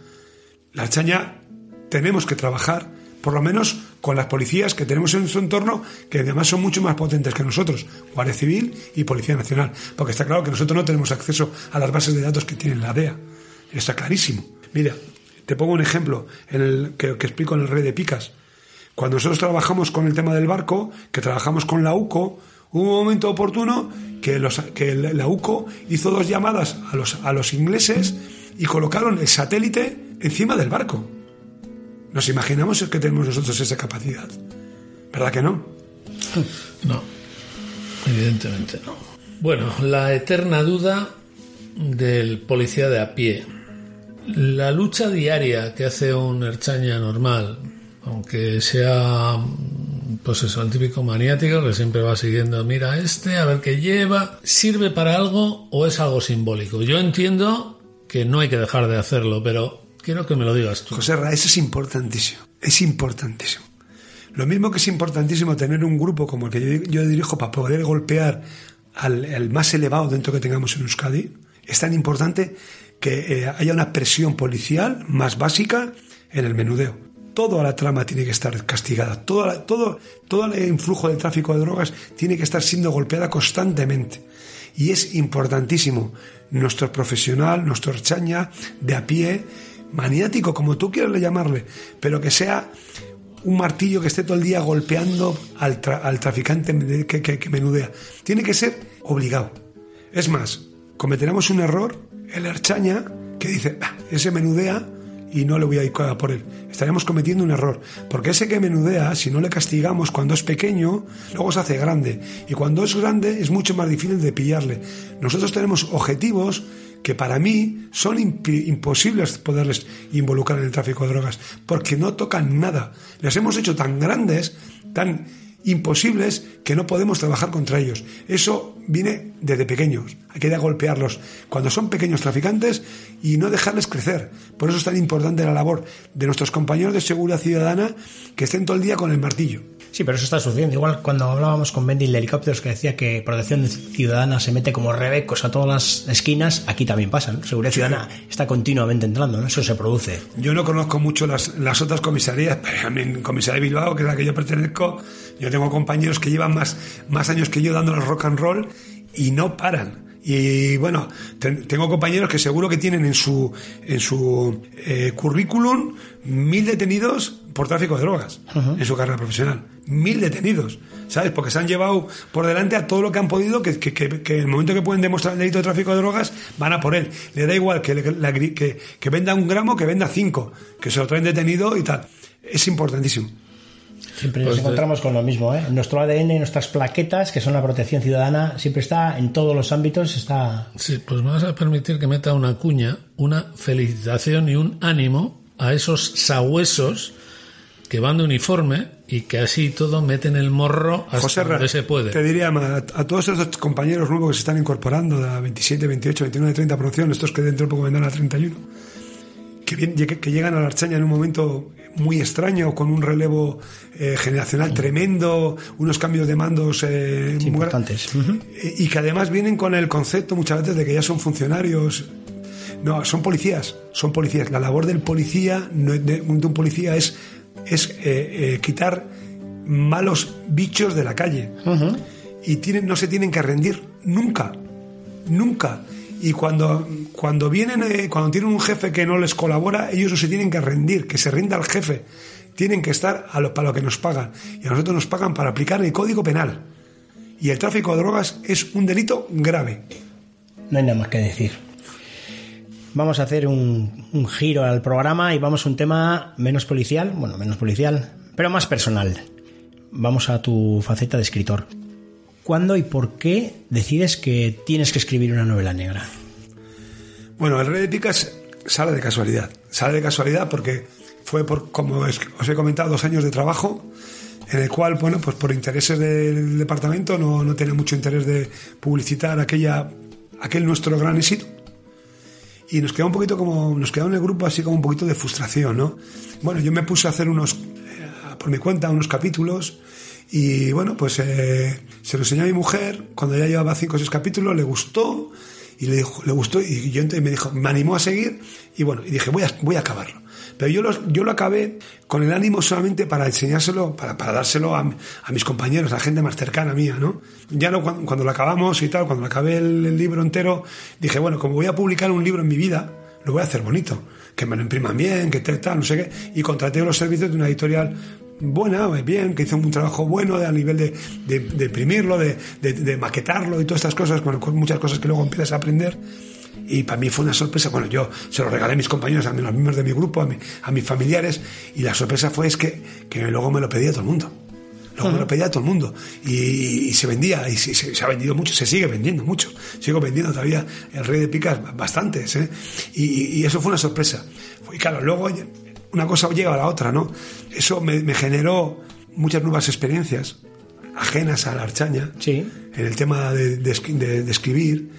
La chaña tenemos que trabajar, por lo menos con las policías que tenemos en nuestro entorno, que además son mucho más potentes que nosotros, Guardia Civil y Policía Nacional. Porque está claro que nosotros no tenemos acceso a las bases de datos que tiene la DEA. Está clarísimo. Mira, te pongo un ejemplo en el, que, explico en el Rey de Picas. Cuando nosotros trabajamos con el tema del barco, que trabajamos con la UCO, hubo un momento oportuno que, que la UCO hizo dos llamadas a los, a los ingleses y colocaron el satélite encima del barco. ¿Nos imaginamos que tenemos nosotros esa capacidad? ¿Verdad que no? No, evidentemente no. Bueno, la eterna duda del policía de a pie. La lucha diaria que hace un Erchaña normal, aunque sea pues eso, el típico maniático que siempre va siguiendo, mira este, a ver qué lleva, ¿sirve para algo o es algo simbólico? Yo entiendo que no hay que dejar de hacerlo, pero quiero que me lo digas tú. José Ra, eso es importantísimo, es importantísimo. Lo mismo que es importantísimo tener un grupo como el que yo, dirijo para poder golpear al, más elevado dentro que tengamos en Euskadi, es tan importante que eh, haya una presión policial más básica en el menudeo. Toda la trama tiene que estar castigada, todo, el influjo del tráfico de drogas tiene que estar siendo golpeada constantemente. Y es importantísimo nuestro profesional, nuestro archaña de a pie, maniático, como tú quieras llamarle, pero que sea un martillo que esté todo el día golpeando al, tra al traficante que, que, menudea. Tiene que ser obligado. Es más, cometeremos un error, el archaña, que dice, ah, ese menudea y no le voy a ir por él. Estaremos cometiendo un error, porque ese que menudea, si no le castigamos cuando es pequeño, luego se hace grande. Y cuando es grande es mucho más difícil de pillarle. Nosotros tenemos objetivos que para mí son imp imposibles poderles involucrar en el tráfico de drogas, porque no tocan nada. Les hemos hecho tan grandes, tan imposibles que no podemos trabajar contra ellos. Eso viene desde pequeños. Hay que golpearlos cuando son pequeños traficantes y no dejarles crecer. Por eso es tan importante la labor de nuestros compañeros de seguridad ciudadana que estén todo el día con el martillo. Sí, pero eso está sucediendo. Igual cuando hablábamos con Bendy de helicópteros que decía que protección ciudadana se mete como rebecos a todas las esquinas, aquí también pasa. ¿no? Seguridad ciudadana está continuamente entrando, ¿no? eso se produce. Yo no conozco mucho las, las otras comisarías, pero en comisaría de Bilbao, que es la que yo pertenezco, yo tengo compañeros que llevan más, más años que yo dándoles rock and roll y no paran. Y bueno, tengo compañeros que seguro que tienen en su, en su eh, currículum mil detenidos por tráfico de drogas uh -huh. en su carrera profesional. Mil detenidos, ¿sabes? Porque se han llevado por delante a todo lo que han podido, que, que, que, que el momento que pueden demostrar el delito de tráfico de drogas, van a por él. Le da igual que, la, que, que venda un gramo, que venda cinco, que se lo traen detenido y tal. Es importantísimo. Siempre nos pues encontramos de... con lo mismo, ¿eh? Nuestro ADN, nuestras plaquetas, que son la protección ciudadana, siempre está en todos los ámbitos, está... Sí, pues me vas a permitir que meta una cuña, una felicitación y un ánimo a esos sabuesos que van de uniforme y que así todo meten el morro hasta José donde se puede. Te diría a, a, todos esos compañeros nuevos que se están incorporando de la 27, 28, 29, 30 promoción, estos que dentro de poco vendrán a 31, que, bien, que, llegan a la Archaña en un momento muy extraño, con un relevo eh, generacional tremendo, unos cambios de mandos eh, sí, muy importantes. Uh -huh. y que además vienen con el concepto muchas veces de que ya son funcionarios. No, son policías, son policías. La labor del policía, de, de un policía es, es eh, eh, quitar malos bichos de la calle. Uh -huh. Y tienen, no se tienen que rendir, nunca, nunca. Y cuando, cuando vienen, eh, cuando tienen un jefe que no les colabora, ellos no se tienen que rendir, que se rinda al jefe. Tienen que estar a lo, para lo que nos pagan. Y a nosotros nos pagan para aplicar el código penal. Y el tráfico de drogas es un delito grave. No hay nada más que decir. Vamos a hacer un, un giro al programa y vamos a un tema menos policial, bueno, menos policial, pero más personal. Vamos a tu faceta de escritor. ¿Cuándo y por qué decides que tienes que escribir una novela negra? Bueno, El Rey de Picas sale de casualidad. Sale de casualidad porque fue por, como os he comentado, dos años de trabajo en el cual, bueno, pues por intereses del departamento no, no tenía mucho interés de publicitar aquella, aquel nuestro gran éxito. Y nos quedó un poquito como, nos quedó en el grupo así como un poquito de frustración, ¿no? Bueno, yo me puse a hacer unos, eh, por mi cuenta, unos capítulos y bueno, pues eh, se lo enseñó a mi mujer cuando ya llevaba cinco o seis capítulos, le gustó y le, dijo, le gustó y yo entonces me dijo, me animó a seguir y bueno, y dije, voy a, voy a acabarlo. Pero yo lo, yo lo acabé con el ánimo solamente para enseñárselo, para, para dárselo a, a, mis compañeros, a la gente más cercana mía, ¿no? Ya no cuando, cuando lo acabamos y tal, cuando acabé el libro entero, dije, bueno, como voy a publicar un libro en mi vida, lo voy a hacer bonito, que me lo impriman bien, que tal, no sé qué, y contraté los servicios de una editorial buena, bien, que hizo un trabajo bueno a nivel de, de, imprimirlo, de, de, maquetarlo y todas estas cosas, bueno, muchas cosas que luego empiezas a aprender. Y para mí fue una sorpresa. Bueno, yo se lo regalé a mis compañeros, a los miembros de mi grupo, a, mi, a mis familiares, y la sorpresa fue es que, que luego me lo pedía todo el mundo. Luego me lo pedía todo el mundo. Y, y se vendía, y se, se- se ha vendido mucho, se sigue vendiendo mucho. Sigo vendiendo todavía el Rey de Picas bastantes, ¿eh? Y, y- eso fue una sorpresa. Y claro, luego una cosa lleva a la otra, ¿no? Eso me, me generó muchas nuevas experiencias ajenas a la archaña Sí. en el tema de, de de- de escribir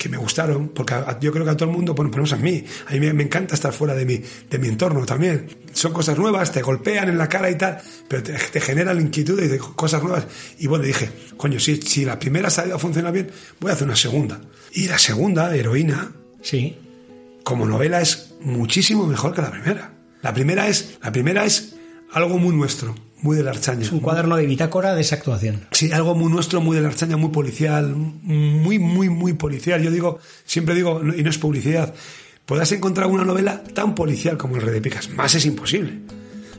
que me gustaron, porque a- yo creo que a todo el mundo, bueno, por lo menos a mí, a mí me, me encanta estar fuera de mi, de mi entorno también. Son cosas nuevas, te golpean en la cara y tal, pero te, te generan inquietudes de cosas nuevas. Y bueno, dije, coño, si, si la primera ha salido a funcionar bien, voy a hacer una segunda. Y la segunda, Heroína, Sí. como novela es muchísimo mejor que la primera. La primera es, la primera es algo muy nuestro, muy de la archaña. Es un cuaderno de bitácora de esa actuación. Sí, algo muy nuestro, muy de la archaña, muy policial, muy, muy, muy policial. Yo digo, siempre digo, y no es publicidad, podrás encontrar una novela tan policial como El Rey de Picas. Más es imposible.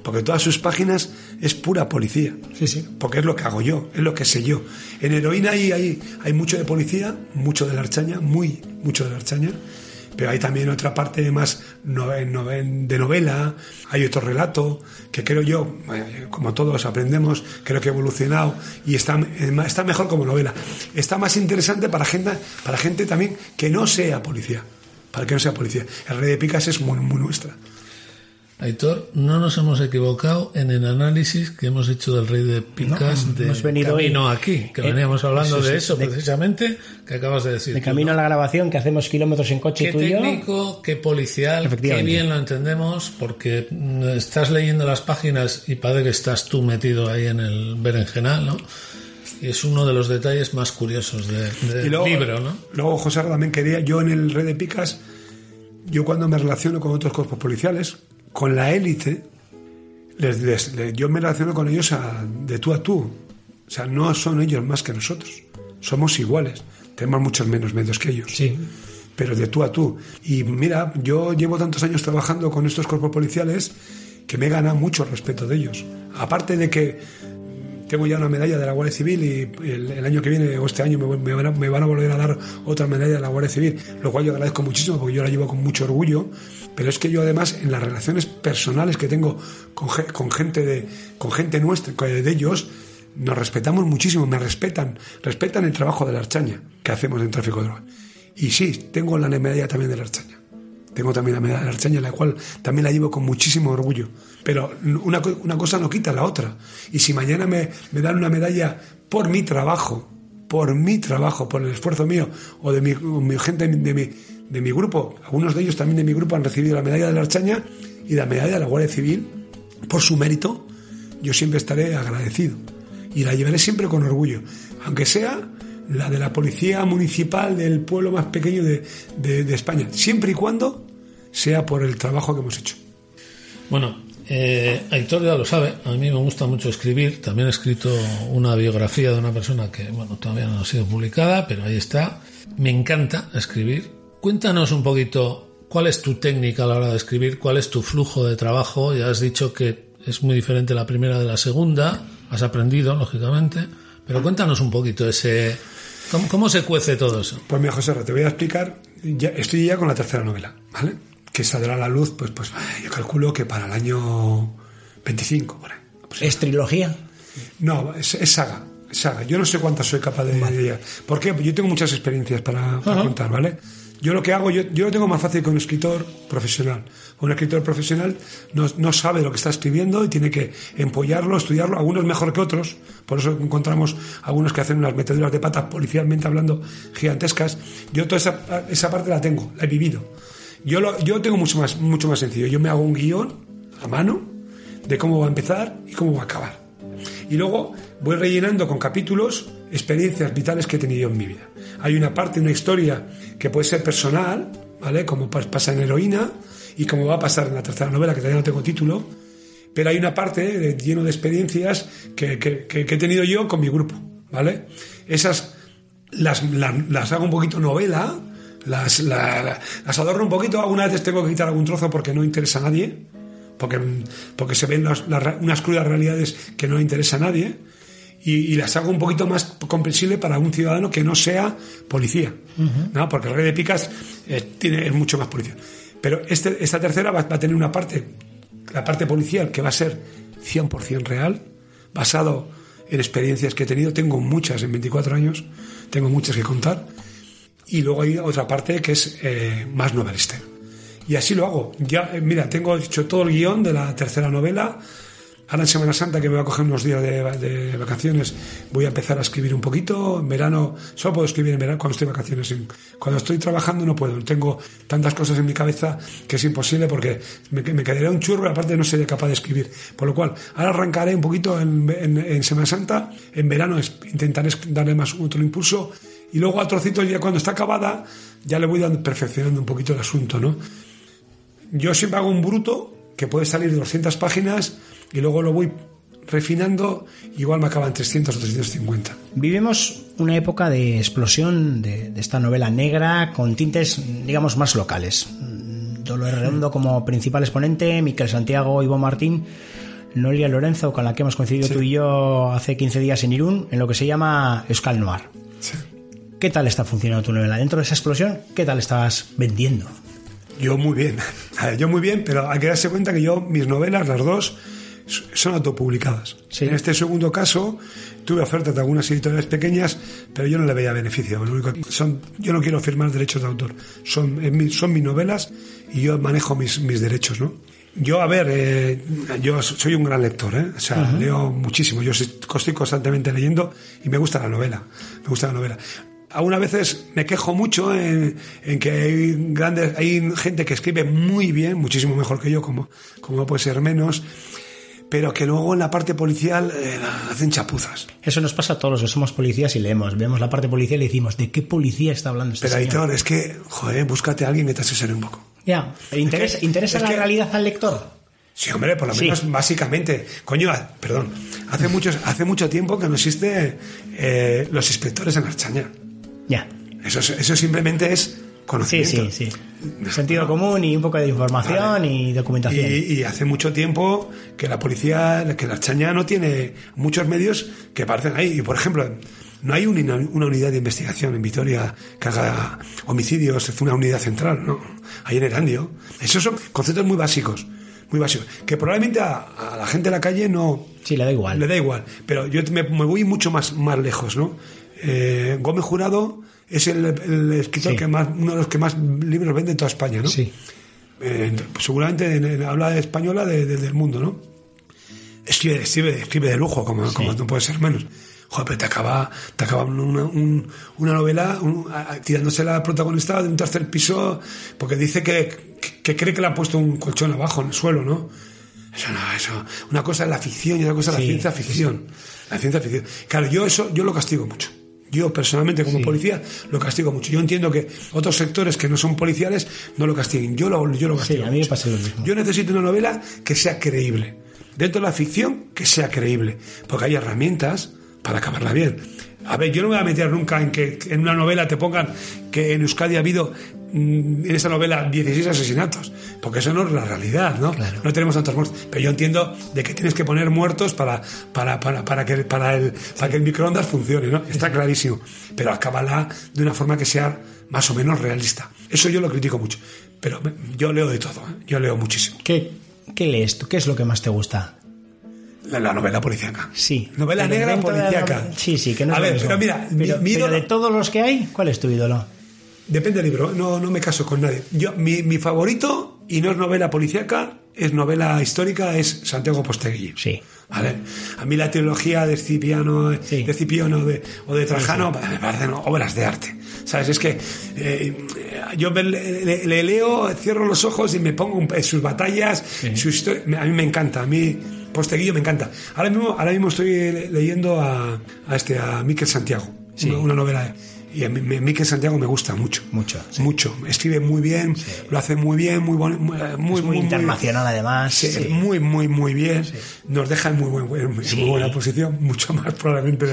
Porque todas sus páginas es pura policía. Sí, sí. Porque es lo que hago yo, es lo que sé yo. En Heroína hay, hay, hay mucho de policía, mucho de la archaña, muy, mucho de la archaña. Pero hay también otra parte más de novela, hay otro relato que creo yo, eh, como todos aprendemos, creo que ha evolucionado y está, eh, está mejor como novela. Está más interesante para gente, para gente también que no sea policía. Para que no sea policía. El Rey de Picas es muy, muy nuestra. Aitor, no nos hemos equivocado en el análisis que hemos hecho del Rey de Picas No, de hemos venido camino hoy. aquí, que Eh, veníamos hablando eso de eso de- precisamente que acabas de decir. De tú, camino ¿no? a la grabación, que hacemos kilómetros en coche Qué tú y yo. técnico, qué policial, qué bien lo entendemos, porque mm, estás leyendo las páginas y parece que estás tú metido ahí en el berenjenal, ¿no? Y es uno de los detalles más curiosos de- del luego, libro, ¿no? Luego, José también quería, yo en el Red de Picas, yo cuando me relaciono con otros cuerpos policiales, con la élite, les- les- les- yo me relaciono con ellos a- de tú a tú. O sea, no son ellos más que nosotros. Somos iguales. Tenemos muchos menos medios que ellos. Sí. Pero de tú a tú. Y mira, yo llevo tantos años trabajando con estos cuerpos policiales que me gana mucho respeto de ellos. Aparte de que tengo ya una medalla de la Guardia Civil y el, el año que viene o este año me, me van a, me van a volver a dar otra medalla de la Guardia Civil, lo cual yo agradezco muchísimo porque yo la llevo con mucho orgullo. Pero es que yo además en las relaciones personales que tengo con, ge- con gente de con gente nuestra, de ellos, nos respetamos muchísimo, me respetan, respetan el trabajo de la archaña que hacemos en tráfico de drogas. Y sí, tengo la medalla también de la archaña. Tengo también la medalla de la archaña, la cual también la llevo con muchísimo orgullo. Pero una, una cosa no quita la otra. Y si mañana me, me dan una medalla por mi trabajo, por mi trabajo, por el esfuerzo mío o de mi gente de mi, de mi grupo, algunos de ellos también de mi grupo han recibido la medalla de la archaña y la medalla de la Guardia Civil por su mérito, yo siempre estaré agradecido. Y la llevaré siempre con orgullo. Aunque sea la de la policía municipal del pueblo más pequeño de, de- España. Siempre y cuando sea por el trabajo que hemos hecho. Bueno, eh, Aitor ya lo sabe, a mí me gusta mucho escribir, también he escrito una biografía de una persona que, bueno, todavía no ha sido publicada, pero ahí está. Me encanta escribir. Cuéntanos un poquito cuál es tu técnica a la hora de escribir, cuál es tu flujo de trabajo. Ya has dicho que es muy diferente la primera de la segunda, has aprendido, lógicamente, pero cuéntanos un poquito ese... ¿Cómo, cómo se cuece todo eso? Pues mira, José, te voy a explicar. Ya, estoy ya con la tercera novela, ¿vale? Que saldrá a la luz, pues, pues yo calculo que para el año 25, por ahí. ¿Es trilogía? No, es, es saga, es saga. Yo no sé cuántas soy capaz de, de llegar. ¿Por qué? Yo tengo muchas experiencias para, para contar, ¿vale? Yo lo que hago, yo, yo lo tengo más fácil que un escritor profesional. Un escritor profesional no, no sabe lo que está escribiendo y tiene que empollarlo, estudiarlo, algunos mejor que otros. Por eso encontramos algunos que hacen unas meteduras de patas policialmente hablando gigantescas. Yo toda esa, esa parte la tengo, la he vivido. Yo lo, yo tengo mucho más, mucho más sencillo. Yo me hago un guion a mano de cómo va a empezar y cómo va a acabar. Y luego voy rellenando con capítulos experiencias vitales que he tenido en mi vida. Hay una parte, una historia que puede ser personal, ¿vale? Como pas- pasa en Heroína y como va a pasar en la tercera novela, que todavía no tengo título. Pero hay una parte de- lleno de experiencias que, que- he tenido yo con mi grupo, ¿vale? Esas las, las, las hago un poquito novela, las, la- la- las adorno un poquito, algunas veces tengo que quitar algún trozo porque no interesa a nadie, porque, porque se ven las- las unas crudas realidades que no interesa a nadie, y, y las hago un poquito más comprensible para un ciudadano que no sea policía, ¿no? porque el rey de picas eh, tiene, es mucho más policía. Pero este, esta tercera va, va a tener una parte, la parte policial, que va a ser 100% real, basado en experiencias que he tenido. Tengo muchas en 24 años, tengo muchas que contar. Y luego hay otra parte que es eh, más novelista. Y así lo hago. Ya, eh, mira, tengo hecho todo el guion de la tercera novela. Ahora en Semana Santa, que me voy a coger unos días de, vacaciones, voy a empezar a escribir un poquito. En verano, solo puedo escribir en verano cuando estoy de vacaciones. Cuando estoy trabajando no puedo. Tengo tantas cosas en mi cabeza que es imposible porque me, me quedaría un churro y aparte no sería capaz de escribir. Por lo cual, ahora arrancaré un poquito en, Semana Santa. En verano es- intentaré darle más otro impulso. Y luego a trocitos, ya cuando está acabada, ya le voy dando, perfeccionando un poquito el asunto, ¿no? Yo siempre hago un bruto que puede salir de 200 páginas y luego lo voy refinando, igual me acaban 300 o 350. Vivimos una época de explosión de, de esta novela negra con tintes, digamos, más locales. Mm, Dolores Redondo como principal exponente, Miquel Santiago, Ivo Martín, Noelia Lorenzo, con la que hemos coincidido tú y yo hace 15 días en Irún, en lo que se llama Euskal Noir. ¿Qué tal está funcionando tu novela? Dentro de esa explosión, ¿qué tal estás vendiendo? Yo muy bien, yo muy bien, pero hay que darse cuenta que yo, mis novelas, las dos, son autopublicadas. En este segundo caso, tuve ofertas de algunas editoriales pequeñas, pero yo no le veía beneficio. Lo único son, yo no quiero firmar derechos de autor. Son, son mis novelas y yo manejo mis, mis derechos, ¿no? Yo, a ver, eh, yo soy un gran lector, ¿eh? O sea, Ujú. leo muchísimo. Yo estoy constantemente leyendo y me gusta la novela. Me gusta la novela. Aún a veces me quejo mucho en, en que hay grandes, hay gente que escribe muy bien, muchísimo mejor que yo, como, como no puede ser menos, pero que luego en la parte policial eh, hacen chapuzas. Eso nos pasa a todos los que somos policías y leemos. Vemos la parte policial y decimos, ¿de qué policía está hablando este Pero señor? editor, es que, joder, búscate a alguien que te asesore un poco. Ya, ¿interesa, que- ¿interesa es la que- realidad al lector? Sí, hombre, por lo Sí. menos básicamente. Coño, perdón. Hace, muchos, hace mucho tiempo que no existe eh, los inspectores en Archaña. Ya. Eso, es- eso simplemente es Sí, conocimiento. sí, sí. Sentido común y un poco de información y documentación. Y, y hace mucho tiempo que la policía, que la Archaña no tiene muchos medios que aparecen ahí. Y por ejemplo, no hay una, una unidad de investigación en Vitoria que haga homicidios, es una unidad central, ¿no? Hay en Erandio. Esos son conceptos muy básicos, muy básicos, que probablemente a, a la gente de la calle no... Sí, le da igual. Le da igual, pero yo me, me voy mucho más, más lejos, ¿no? Eh, Gómez Jurado es el, el escritor Sí. que más, uno de los que más libros vende en toda España, ¿no? Sí. Eh, seguramente en- en habla española de- de- del mundo, ¿no? Escribe, escribe, escribe de lujo, como, como no puede ser menos. Joder, pero te acaba, te acaba una, un- una novela un- a- a- tirándose la protagonista de un tercer piso porque dice que, que, que cree que le ha puesto un colchón abajo en el suelo, ¿no? Eso no, eso. Una cosa es la ficción y otra cosa es la Sí, ciencia ficción. La ciencia ficción. Claro, yo eso, yo lo castigo mucho. Yo personalmente como policía lo castigo mucho. Yo entiendo que otros sectores que no son policiales no lo castiguen. Yo lo, yo lo Sí, castigo. a mí me pasa lo mismo. Yo necesito una novela que sea creíble. Dentro de la ficción, que sea creíble. Porque hay herramientas para acabarla bien. A ver, yo no me voy a meter nunca en que en una novela te pongan que en Euskadi ha habido en esa novela 16 asesinatos. Porque eso no es la realidad, ¿no? No tenemos tantos muertos. Pero yo entiendo de que tienes que poner muertos para, para, para, para, que, para, el, para que el microondas funcione, ¿no? Está clarísimo. Pero acábala de una forma que sea más o menos realista. Eso yo lo critico mucho. Pero yo leo de todo, ¿eh? yo leo muchísimo. ¿Qué, ¿Qué lees tú? ¿Qué es lo que más te gusta? La, la novela policíaca. Sí. Novela negra la policíaca. Sí, sí, que no es A ver, pero mira, mi- Pero- mi ídolo- de todos los que hay, ¿cuál es tu ídolo? Depende del libro, no, no me caso con nadie. Yo, mi, mi favorito, y no es novela policíaca, es novela histórica, es Santiago Posteguillo. Sí. ¿Vale? A mí la trilogía de Cipiano, de Cipiano de- o de Trajano me parecen obras de arte. ¿Sabes? Es que eh, yo le, le- le leo, cierro los ojos y me pongo un- sus batallas, su historia. A mí me encanta, a mí Posteguillo me encanta. Ahora mismo, ahora mismo estoy le- leyendo a, a este, a Miquel Santiago, una, una novela de- y a mí me- Miquel Santiago me gusta mucho. Mucho. Mucho. Escribe muy bien, lo hace muy bien, muy muy, muy, Es muy internacional, además. Sí, muy, muy, muy bien. Nos deja en muy, buen- buena posición, mucho más probablemente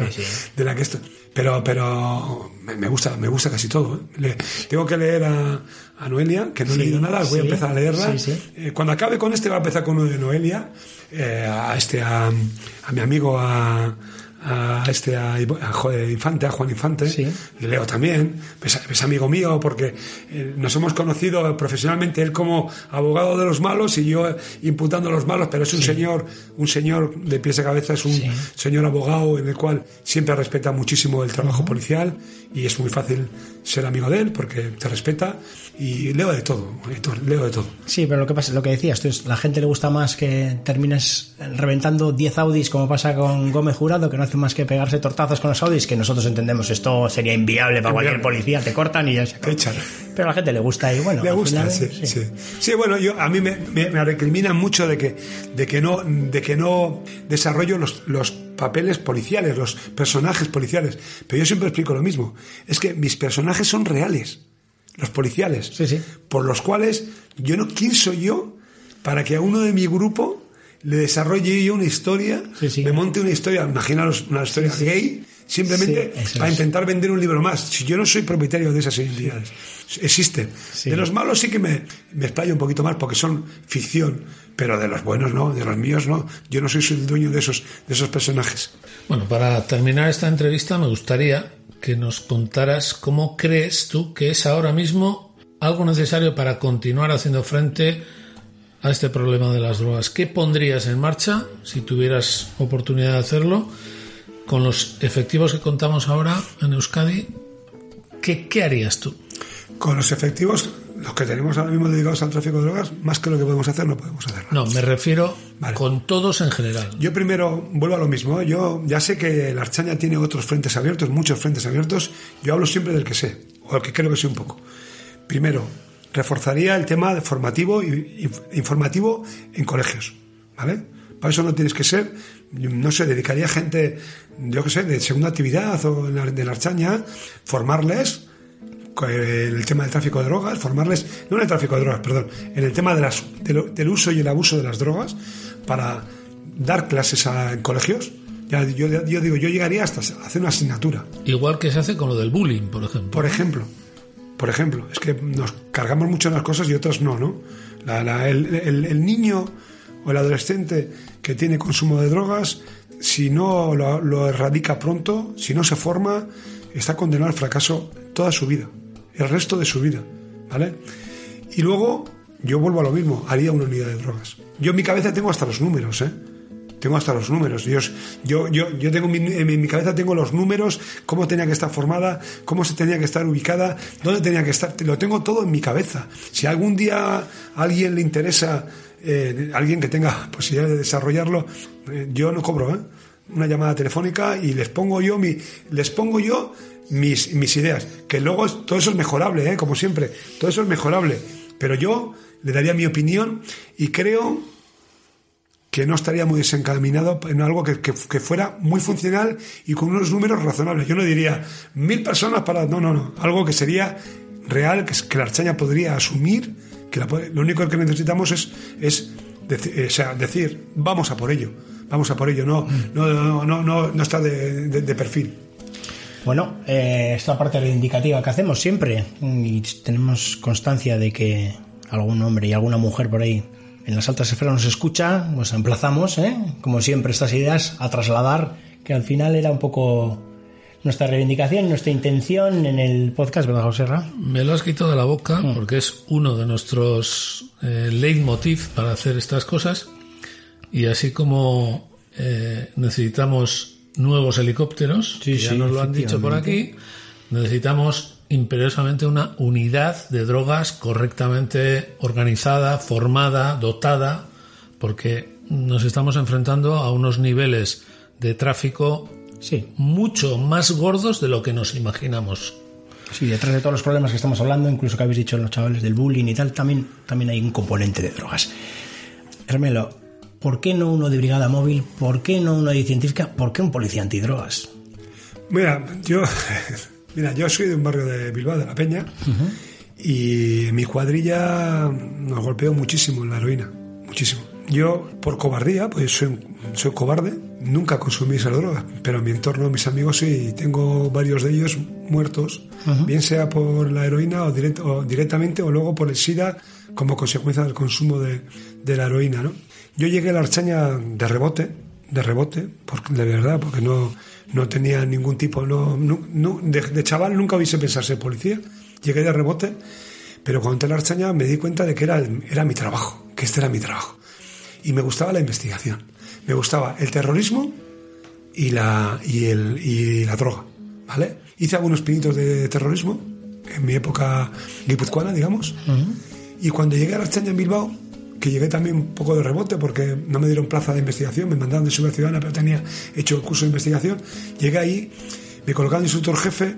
de, la que esto. Pero, pero me, gusta, me gusta casi todo. ¿eh? Le- tengo que leer a, a Noelia, que no he leído nada, voy a empezar a leerla. Eh, cuando acabe con este, voy a empezar con uno de Noelia, eh, a este, a, a mi amigo, a, a este a, a Jo- Infante, a Juan Infante, Sí. le leo también, es, es amigo mío porque eh, nos hemos conocido profesionalmente, él como abogado de los malos y yo eh, imputando a los malos, pero es un señor, un señor de pies a cabeza, es un señor abogado en el cual siempre respeta muchísimo el trabajo policial y es muy fácil ser amigo de él porque te respeta y leo de todo, Héctor, leo de todo. Sí, pero lo que pasa, lo que decías, tú, es, la gente le gusta más que termines reventando 10 Audis como pasa con Gómez Jurado, que no hace más que pegarse tortazos con los Audis, que nosotros entendemos esto sería inviable para cualquier Inviable. policía, te cortan y ya se. Te echan. Pero a la gente le gusta y bueno, Le gusta, final, sí, sí. Sí, bueno, yo, a mí me, me- me recriminan mucho de que, de que no, de que no desarrollo los, los papeles policiales, los personajes policiales. Pero yo siempre explico lo mismo. Es que mis personajes son reales, los policiales. Sí, sí. Por los cuales yo no, ¿quién soy yo para que a uno de mi grupo le desarrolle yo una historia, Sí, me monte una historia, imaginaros una historia gay, simplemente para intentar vender un libro más. Si yo no soy propietario de esas identidades, existen. De los malos sí que me, me explayo un poquito más porque son ficción, pero de los buenos no, de los míos no. Yo no soy el dueño de esos, de esos personajes. Bueno, para terminar esta entrevista me gustaría que nos contaras cómo crees tú que es ahora mismo algo necesario para continuar haciendo frente a este problema de las drogas. ¿Qué pondrías en marcha si tuvieras oportunidad de hacerlo con los efectivos que contamos ahora en Euskadi? ¿Qué, qué harías tú? Con los efectivos, los que tenemos ahora mismo dedicados al tráfico de drogas, más que lo que podemos hacer, no podemos hacerlo. No, me refiero Vale. con todos en general. Yo primero vuelvo a lo mismo. ¿eh? Yo ya sé que la Archaña tiene otros frentes abiertos, muchos frentes abiertos. Yo hablo siempre del que sé, o el que creo que sé un poco. Primero, reforzaría el tema de formativo y inf- informativo en colegios, ¿vale? Para eso no tienes que ser, no sé, dedicaría gente, yo qué sé, de segunda actividad o en la- de la Archaña, formarles el tema del tráfico de drogas, formarles, no en el tráfico de drogas, perdón, en el tema de las, del, del uso y el abuso de las drogas, para dar clases a- en colegios. Ya, yo, yo digo, yo llegaría hasta hacer una asignatura. Igual que se hace con lo del bullying, por ejemplo. Por ejemplo, por ejemplo, es que nos cargamos mucho en las cosas y otras no, ¿no? La- la- el, el- el niño o el adolescente que tiene consumo de drogas, si no lo, lo erradica pronto, si no se forma, está condenado al fracaso toda su vida, el resto de su vida, ¿vale? Y luego, yo vuelvo a lo mismo, haría una unidad de drogas. Yo en mi cabeza tengo hasta los números, ¿eh? Tengo hasta los números. Yo, yo, yo, yo tengo mi- en mi, en mi cabeza tengo los números, cómo tenía que estar formada, cómo se tenía que estar ubicada, dónde tenía que estar. Lo tengo todo en mi cabeza. Si algún día a alguien le interesa, eh, alguien que tenga posibilidad de desarrollarlo, eh, yo no cobro, ¿eh? Una llamada telefónica y les pongo yo mi, les pongo yo mis, mis ideas. Que luego todo eso es mejorable, ¿eh? Como siempre. Todo eso es mejorable. Pero yo le daría mi opinión y creo que no estaría muy desencaminado en algo que, que- que fuera muy funcional y con unos números razonables. Yo no diría mil personas para... No, no, no. Algo que sería real, que, la Archaña podría asumir, que la lo único que necesitamos es, es eh, o sea, decir, vamos a por ello, vamos a por ello, no, no, no, no, no, no está de, de- de perfil. Bueno, eh, esta parte reivindicativa que hacemos siempre, y tenemos constancia de que algún hombre y alguna mujer por ahí en las altas esferas nos escucha, pues emplazamos, ¿eh? como siempre, estas ideas a trasladar, que al final era un poco nuestra reivindicación, nuestra intención en el podcast, ¿verdad, José Ra? Me lo has quitado de la boca porque es uno de nuestros eh, leitmotiv para hacer estas cosas. Y así como eh, necesitamos nuevos helicópteros, Sí, que ya sí, nos lo han dicho por aquí, necesitamos imperiosamente una unidad de drogas correctamente organizada, formada, dotada, porque nos estamos enfrentando a unos niveles de tráfico Sí, mucho más gordos de lo que nos imaginamos. sí, detrás de todos los problemas que estamos hablando, incluso que habéis dicho los chavales del bullying y tal, también, también hay un componente de drogas. Hermelo, ¿por qué no uno de brigada móvil? ¿Por qué no uno de científica? ¿Por qué un policía antidrogas? Mira, yo, mira, yo soy de un barrio de Bilbao, de La Peña, y mi cuadrilla nos golpeó muchísimo en la heroína, muchísimo. Yo, por cobardía, pues soy, soy cobarde, nunca consumí esa droga, pero en mi entorno, mis amigos sí, tengo varios de ellos muertos, bien sea por la heroína o, direct- o directamente o luego por el SIDA como consecuencia del consumo de, de la heroína, ¿no? Yo llegué a la Archaña de rebote, de rebote, porque, de verdad, porque no, no tenía ningún tipo, no, de, de chaval nunca hubiese pensado ser policía, llegué de rebote, pero cuando entré en la Archaña me di cuenta de que era, era mi trabajo, que este era mi trabajo. Y me gustaba la investigación, me gustaba el terrorismo y la, y el, y la droga, ¿vale? Hice algunos pinitos de terrorismo en mi época guipuzcoana, digamos, y cuando llegué a la Archaña en Bilbao, que llegué también un poco de rebote porque no me dieron plaza de investigación, me mandaron de ciudadana, pero tenía hecho el curso de investigación, llegué ahí, me colocaron instructor jefe,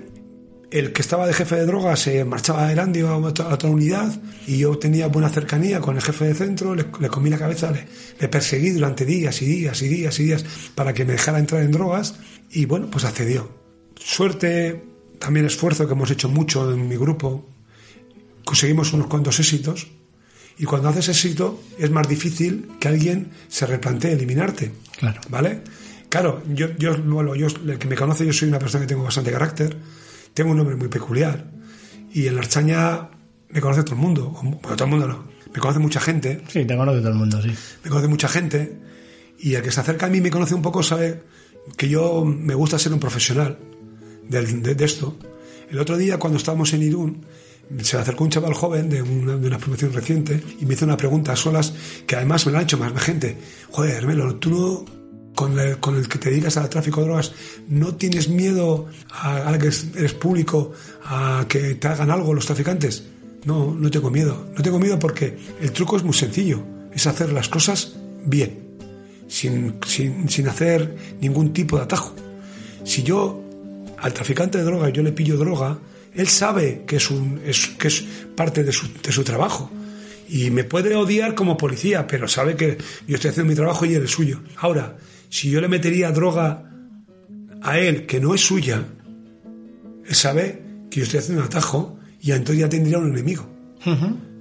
el que estaba de jefe de drogas se marchaba a Erandio a otra, a otra unidad y yo tenía buena cercanía con el jefe de centro, le, le comí la cabeza, le, le perseguí durante días y días y días y días para que me dejara entrar en drogas y bueno, pues accedió. Suerte, también esfuerzo que hemos hecho mucho en mi grupo, conseguimos unos cuantos éxitos y cuando haces éxito es más difícil que alguien se replantee eliminarte. Claro. ¿Vale? Claro, yo, yo, bueno, yo, el que me conoce, yo soy una persona que tengo bastante carácter, tengo un nombre muy peculiar y en la Archaña me conoce todo el mundo, bueno, todo el mundo no, me conoce mucha gente, Sí, te conoce todo el mundo, sí. me conoce mucha gente y el que se acerca a mí me conoce un poco sabe que yo me gusta ser un profesional del- de, de esto. El otro día cuando estábamos en Irún se acercó un chaval joven de una, de una promoción reciente y me hizo una pregunta a solas que además me la han hecho más gente. Joder, Hermelo, tú no, con el, con el que te dedicas al tráfico de drogas, ¿no tienes miedo a, ahora que eres público a que te hagan algo los traficantes? No, no tengo miedo. No tengo miedo porque el truco es muy sencillo. Es hacer las cosas bien, sin, sin, sin hacer ningún tipo de atajo. Si yo al traficante de droga yo le pillo droga, él sabe que es, un, es, que es parte de su, de su trabajo. Y me puede odiar como policía, pero sabe que yo estoy haciendo mi trabajo y él el suyo. Ahora, si yo le metería droga a él que no es suya, él sabe que yo estoy haciendo un atajo y entonces ya tendría un enemigo.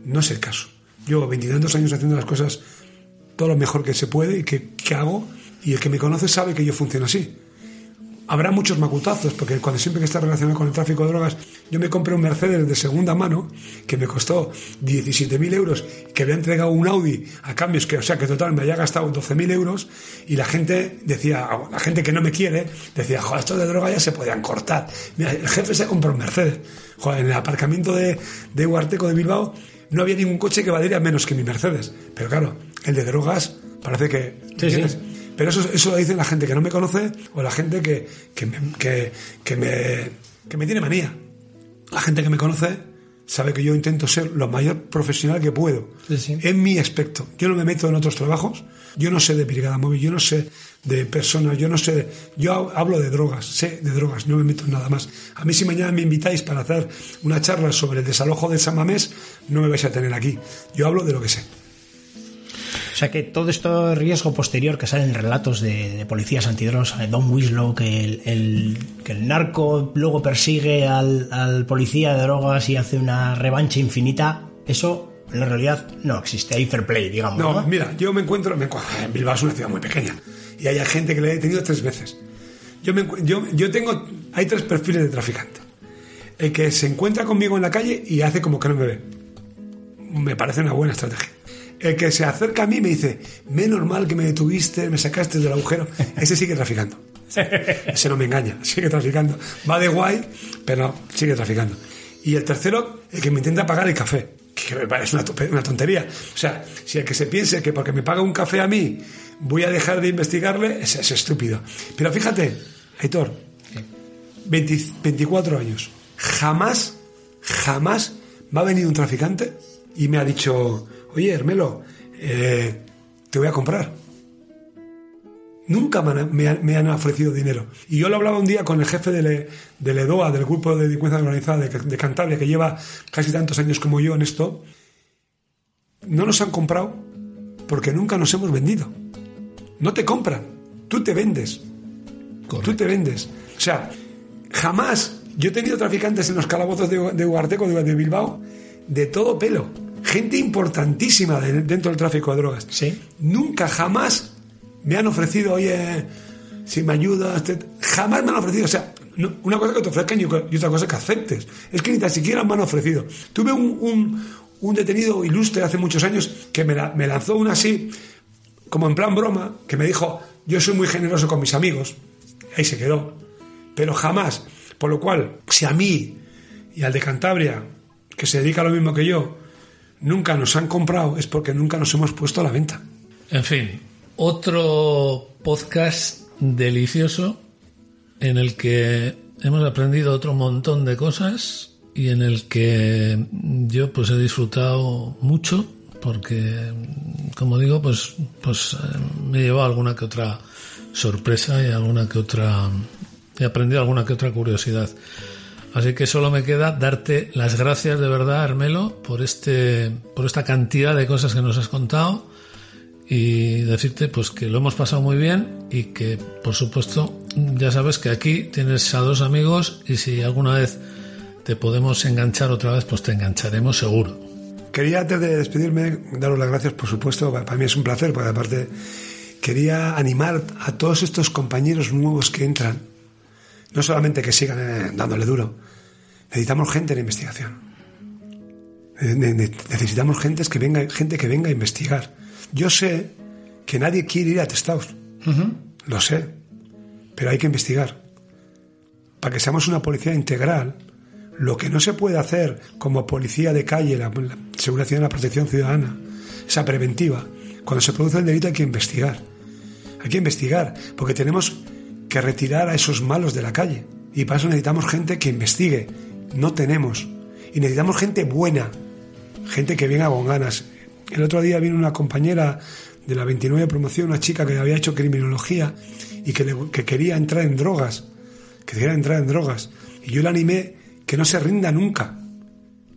No es el caso. Yo, veintitantos años haciendo las cosas todo lo mejor que se puede y que, que hago, y el que me conoce sabe que yo funciono así. Habrá muchos macutazos, porque cuando siempre que está relacionado con el tráfico de drogas, yo me compré un Mercedes de segunda mano que me costó 17.000 euros, que había entregado un Audi a cambios que, o sea, que total me había gastado 12.000 euros, y la gente decía, la gente que no me quiere, decía, joder, estos de droga ya se podían cortar. Mira, el jefe se compró un Mercedes. Joder, en el aparcamiento de, de Huarteco de Bilbao no había ningún coche que valiera menos que mi Mercedes. Pero claro, el de drogas parece que... Sí. Pero eso, eso lo dicen la gente que no me conoce o la gente que, que, me, que, que me, que me tiene manía. La gente que me conoce sabe que yo intento ser lo mayor profesional que puedo Sí, sí. en mi aspecto. Yo no me meto en otros trabajos, yo no sé de brigada móvil, yo no sé de personas, yo no sé de... Yo hablo de drogas, sé de drogas, no me meto en nada más. A mí si mañana me invitáis para hacer una charla sobre el desalojo de San Mamés, no me vais a tener aquí. Yo hablo de lo que sé. O sea que todo esto riesgo posterior que sale en relatos de, de policías antidrogas, de Don Winslow, que el, el- que el narco luego persigue al, al policía de drogas y hace una revancha infinita, eso en la realidad no existe. Hay fair play, digamos. No, ¿no? mira, yo me encuentro, me en Bilbao es una ciudad muy pequeña y hay gente que le he detenido tres veces. Yo, me yo, yo tengo, hay tres perfiles de traficante. El que se encuentra conmigo en la calle y hace como que no me ve. Me parece una buena estrategia. El que se acerca a mí y me dice, menos mal que me detuviste, me sacaste del agujero, ese sigue traficando. Ese no me engaña, sigue traficando. Va de guay, pero sigue traficando. Y el tercero, el que me intenta pagar el café, que me parece una tontería. O sea, si el que se piense que porque me paga un café a mí voy a dejar de investigarle, es, es estúpido. Pero fíjate, Aitor, 20 24 años, jamás, jamás me ha venido un traficante y me ha dicho, oye, Hermelo, eh, te voy a comprar. Nunca me han, me han- me han ofrecido dinero. Y yo lo hablaba un día con el jefe del, E- del EDOA, del Grupo de Delincuencia Organizada de, de Cantabria, que lleva casi tantos años como yo en esto. No nos han comprado porque nunca nos hemos vendido. No te compran, tú te vendes. Tú te vendes. O sea, jamás. Yo he tenido traficantes en los calabozos de, de Ugarteco, de, de Bilbao, de todo pelo. Gente importantísima de- dentro del tráfico de drogas. Sí. Nunca, jamás me han ofrecido, oye, si me ayudas, te- jamás me han ofrecido. O sea, no- una cosa que te ofrezcan y, y otra cosa que aceptes. Es que ni tan siquiera me han ofrecido. Tuve un, un- un detenido ilustre hace muchos años que me, la- me lanzó una así, como en plan broma, que me dijo, yo soy muy generoso con mis amigos. ahí se quedó. Pero jamás. Por lo cual, si a mí y al de Cantabria, que se dedica a lo mismo que yo, nunca nos han comprado, es porque nunca nos hemos puesto a la venta. En fin, otro podcast delicioso en el que hemos aprendido otro montón de cosas y en el que yo pues he disfrutado mucho porque como digo pues pues eh, me he llevado alguna que otra sorpresa y alguna que otra he aprendido alguna que otra curiosidad así que solo me queda darte las gracias de verdad Armelo por este por esta cantidad de cosas que nos has contado y decirte pues que lo hemos pasado muy bien y que por supuesto ya sabes que aquí tienes a dos amigos y si alguna vez te podemos enganchar otra vez pues te engancharemos seguro. Quería antes de despedirme daros las gracias por supuesto, para mí es un placer porque aparte quería animar a todos estos compañeros nuevos que entran, no solamente que sigan eh, dándole duro, necesitamos gente en investigación. Necesitamos gente que venga, gente que venga a investigar yo sé que nadie quiere ir a testados. Lo sé. Pero hay que investigar. Para que seamos una policía integral, lo que no se puede hacer como policía de calle, la, seguridad ciudadana, la protección ciudadana, esa preventiva, cuando se produce el delito hay que investigar. Hay que investigar, porque tenemos que retirar a esos malos de la calle. Y para eso necesitamos gente que investigue. No tenemos. Y necesitamos gente buena, gente que venga con ganas. El otro día vino una compañera de la 29 promoción, una chica que había hecho criminología y que, quería entrar en drogas, que quería entrar en drogas. Y yo le animé que no se rinda nunca,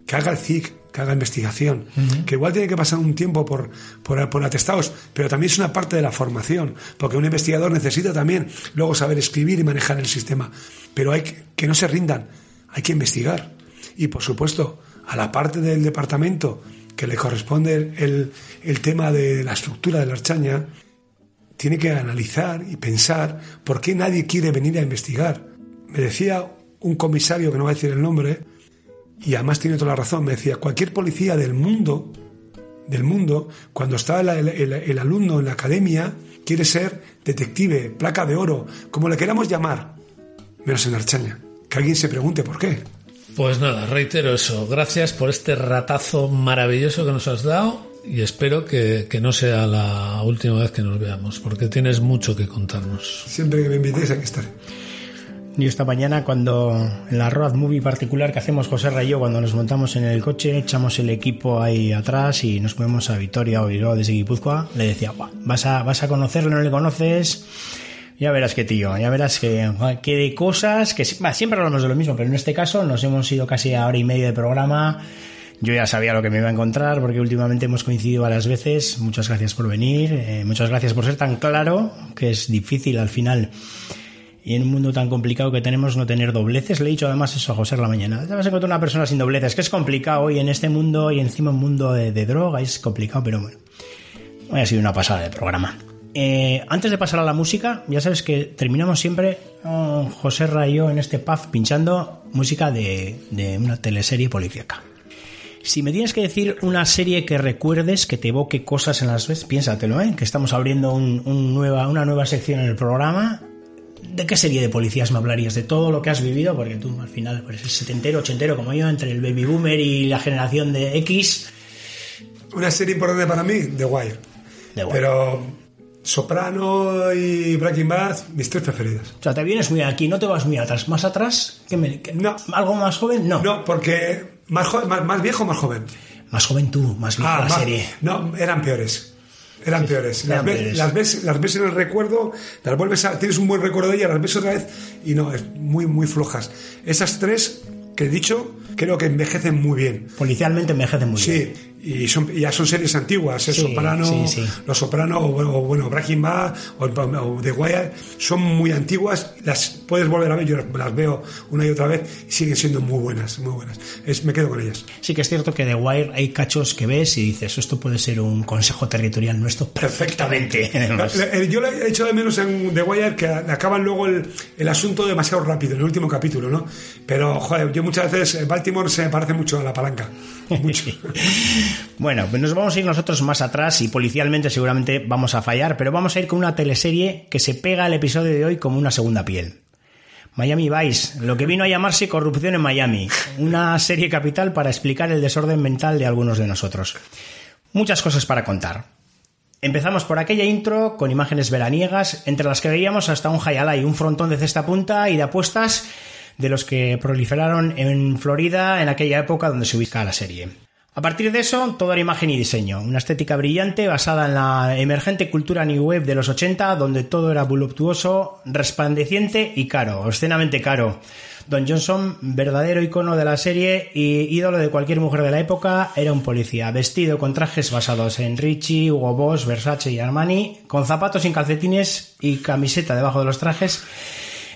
que haga el CIC, que haga investigación, que igual tiene que pasar un tiempo por, por, por, atestados, pero también es una parte de la formación, porque un investigador necesita también luego saber escribir y manejar el sistema. Pero hay que, que no se rindan, hay que investigar. Y por supuesto, a la parte del departamento que le corresponde el, el tema de la estructura de la archaña, tiene que analizar y pensar por qué nadie quiere venir a investigar. Me decía un comisario, que no va a decir el nombre, y además tiene toda la razón, me decía, cualquier policía del mundo, del mundo, cuando está el, el, alumno en la academia, quiere ser detective, placa de oro, como le queramos llamar, menos en Archaña. Que alguien se pregunte por qué. Pues nada, reitero eso. Gracias por este ratazo maravilloso que nos has dado y espero que, no sea la última vez que nos veamos, porque tienes mucho que contarnos. Siempre que me invitéis aquí estaré. Y esta mañana cuando en la road movie particular que hacemos José Rayo cuando nos montamos en el coche, echamos el equipo ahí atrás y nos ponemos a Vitoria o Bilbao desde Guipúzcoa, le decía, vas a, vas a conocerlo, no le conoces, ya verás que tío, ya verás que, que de cosas que siempre hablamos de lo mismo, pero en este caso nos hemos ido casi a hora y media de programa. Yo ya sabía lo que me iba a encontrar porque últimamente hemos coincidido varias veces. Muchas gracias por venir, eh, muchas gracias por ser tan claro, que es difícil al final. Y en un mundo tan complicado que tenemos no tener dobleces, le he dicho además eso a José la mañana. Te vas a encontrar una persona sin dobleces, que es complicado hoy en este mundo y encima un mundo de, de droga, es complicado, pero bueno. Hoy ha sido una pasada de programa. Eh, antes de pasar a la música, ya sabes que terminamos siempre José Rayo en este pub pinchando música de, una teleserie policíaca. Si me tienes que decir una serie que recuerdes, que te evoque cosas en las veces, piénsatelo, ¿eh? que estamos abriendo una nueva sección en el programa. ¿De qué serie de policías me hablarías? ¿De todo lo que has vivido? Porque tú al final eres setentero, ochentero como yo, entre el baby boomer y la generación de X. Una serie importante para mí, The Wire. The Wire. Pero Soprano y Breaking Bad, mis tres preferidas. O sea, te vienes muy aquí, no te vas muy atrás. ¿Más atrás? ¿Qué me, no. ¿Algo más joven? No. No, porque más, más, viejo o más joven. Más joven tú, más viejo ah, la serie. No, eran peores. Eran peores. las, Ves, las, ves, las ves en el recuerdo, las vuelves a, tienes un buen recuerdo de ellas, las ves otra vez y no, es muy, muy flojas. Esas tres que he dicho, creo que envejecen muy bien. Policialmente envejecen muy bien. Sí, y son, ya son series antiguas, ¿eh? Soprano, Los Soprano, o, bueno, Breaking Bad, o, The Wire, son muy antiguas, las puedes volver a ver, yo las, veo una y otra vez y siguen siendo muy buenas, muy buenas. Es, me quedo con ellas. Sí que es cierto que The Wire hay cachos que ves y dices, esto puede ser un consejo territorial nuestro perfectamente. yo le he hecho de menos en The Wire que acaban luego el, el asunto demasiado rápido, en el último capítulo, ¿no? Pero, joder, yo muchas veces Baltimore se me parece mucho a la palanca. Mucho. Bueno, pues nos vamos a ir nosotros más atrás y policialmente seguramente vamos a fallar, pero vamos a ir con una teleserie que se pega al episodio de hoy como una segunda piel. Miami Vice, lo que vino a llamarse Corrupción en Miami, una serie capital para explicar el desorden mental de algunos de nosotros. Muchas cosas para contar. Empezamos por aquella intro con imágenes veraniegas, entre las que veíamos hasta un y un frontón de cesta punta y de apuestas de los que proliferaron en Florida en aquella época donde se ubica la serie. A partir de eso, toda era imagen y diseño, una estética brillante basada en la emergente cultura New Wave de los 80, donde todo era voluptuoso, resplandeciente y caro, obscenamente caro. Don Johnson, verdadero icono de la serie y ídolo de cualquier mujer de la época, era un policía, vestido con trajes basados en Richie, Hugo Boss, Versace y Armani, con zapatos sin calcetines y camiseta debajo de los trajes,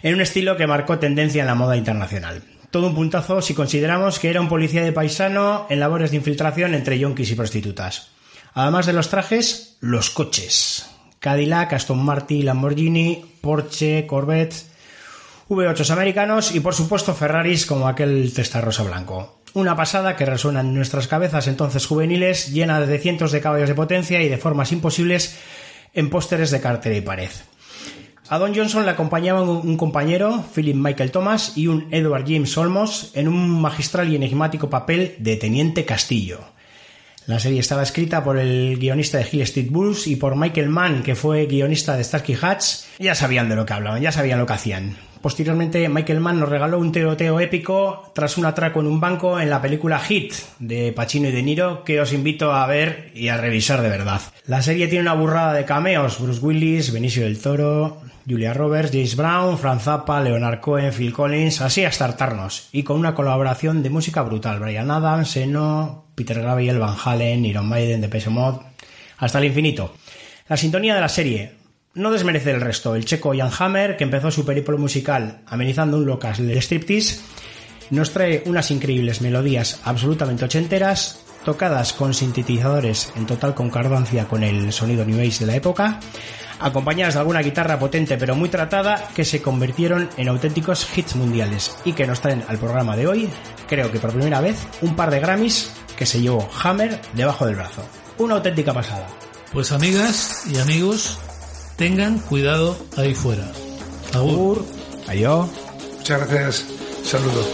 en un estilo que marcó tendencia en la moda internacional. Todo un puntazo si consideramos que era un policía de paisano en labores de infiltración entre yonkis y prostitutas. Además de los trajes, los coches. Cadillac, Aston Martin, Lamborghini, Porsche, Corvette, V8 americanos y por supuesto Ferraris como aquel testarrosa blanco. Una pasada que resuena en nuestras cabezas entonces juveniles, llena de cientos de caballos de potencia y de formas imposibles en pósteres de cartera y pared. A Don Johnson le acompañaban un compañero, Philip Michael Thomas, y un Edward James Olmos en un magistral y enigmático papel de Teniente Castillo. La serie estaba escrita por el guionista de Hill Street Bulls y por Michael Mann, que fue guionista de Starsky Hatch. Ya sabían de lo que hablaban, ya sabían lo que hacían. Posteriormente, Michael Mann nos regaló un tiroteo épico tras un atraco en un banco en la película Hit de Pacino y De Niro, que os invito a ver y a revisar de verdad. La serie tiene una burrada de cameos: Bruce Willis, Benicio del Toro, Julia Roberts, James Brown, Franz Zappa, Leonard Cohen, Phil Collins, así hasta hartarnos. Y con una colaboración de música brutal: Brian Adams, Eno, Peter Gabriel, Van Halen, Iron Maiden, The Mod, hasta el infinito. La sintonía de la serie, no desmerece el resto. El checo Jan Hammer, que empezó su periplo musical amenizando un locas de striptease, nos trae unas increíbles melodías absolutamente ochenteras, tocadas con sintetizadores en total concordancia con el sonido New Age de la época, acompañadas de alguna guitarra potente pero muy tratada que se convirtieron en auténticos hits mundiales y que nos traen al programa de hoy, creo que por primera vez, un par de Grammys que se llevó Hammer debajo del brazo. Una auténtica pasada. Pues amigas y amigos, tengan cuidado ahí fuera. Agur. Adiós. Muchas gracias. Saludos.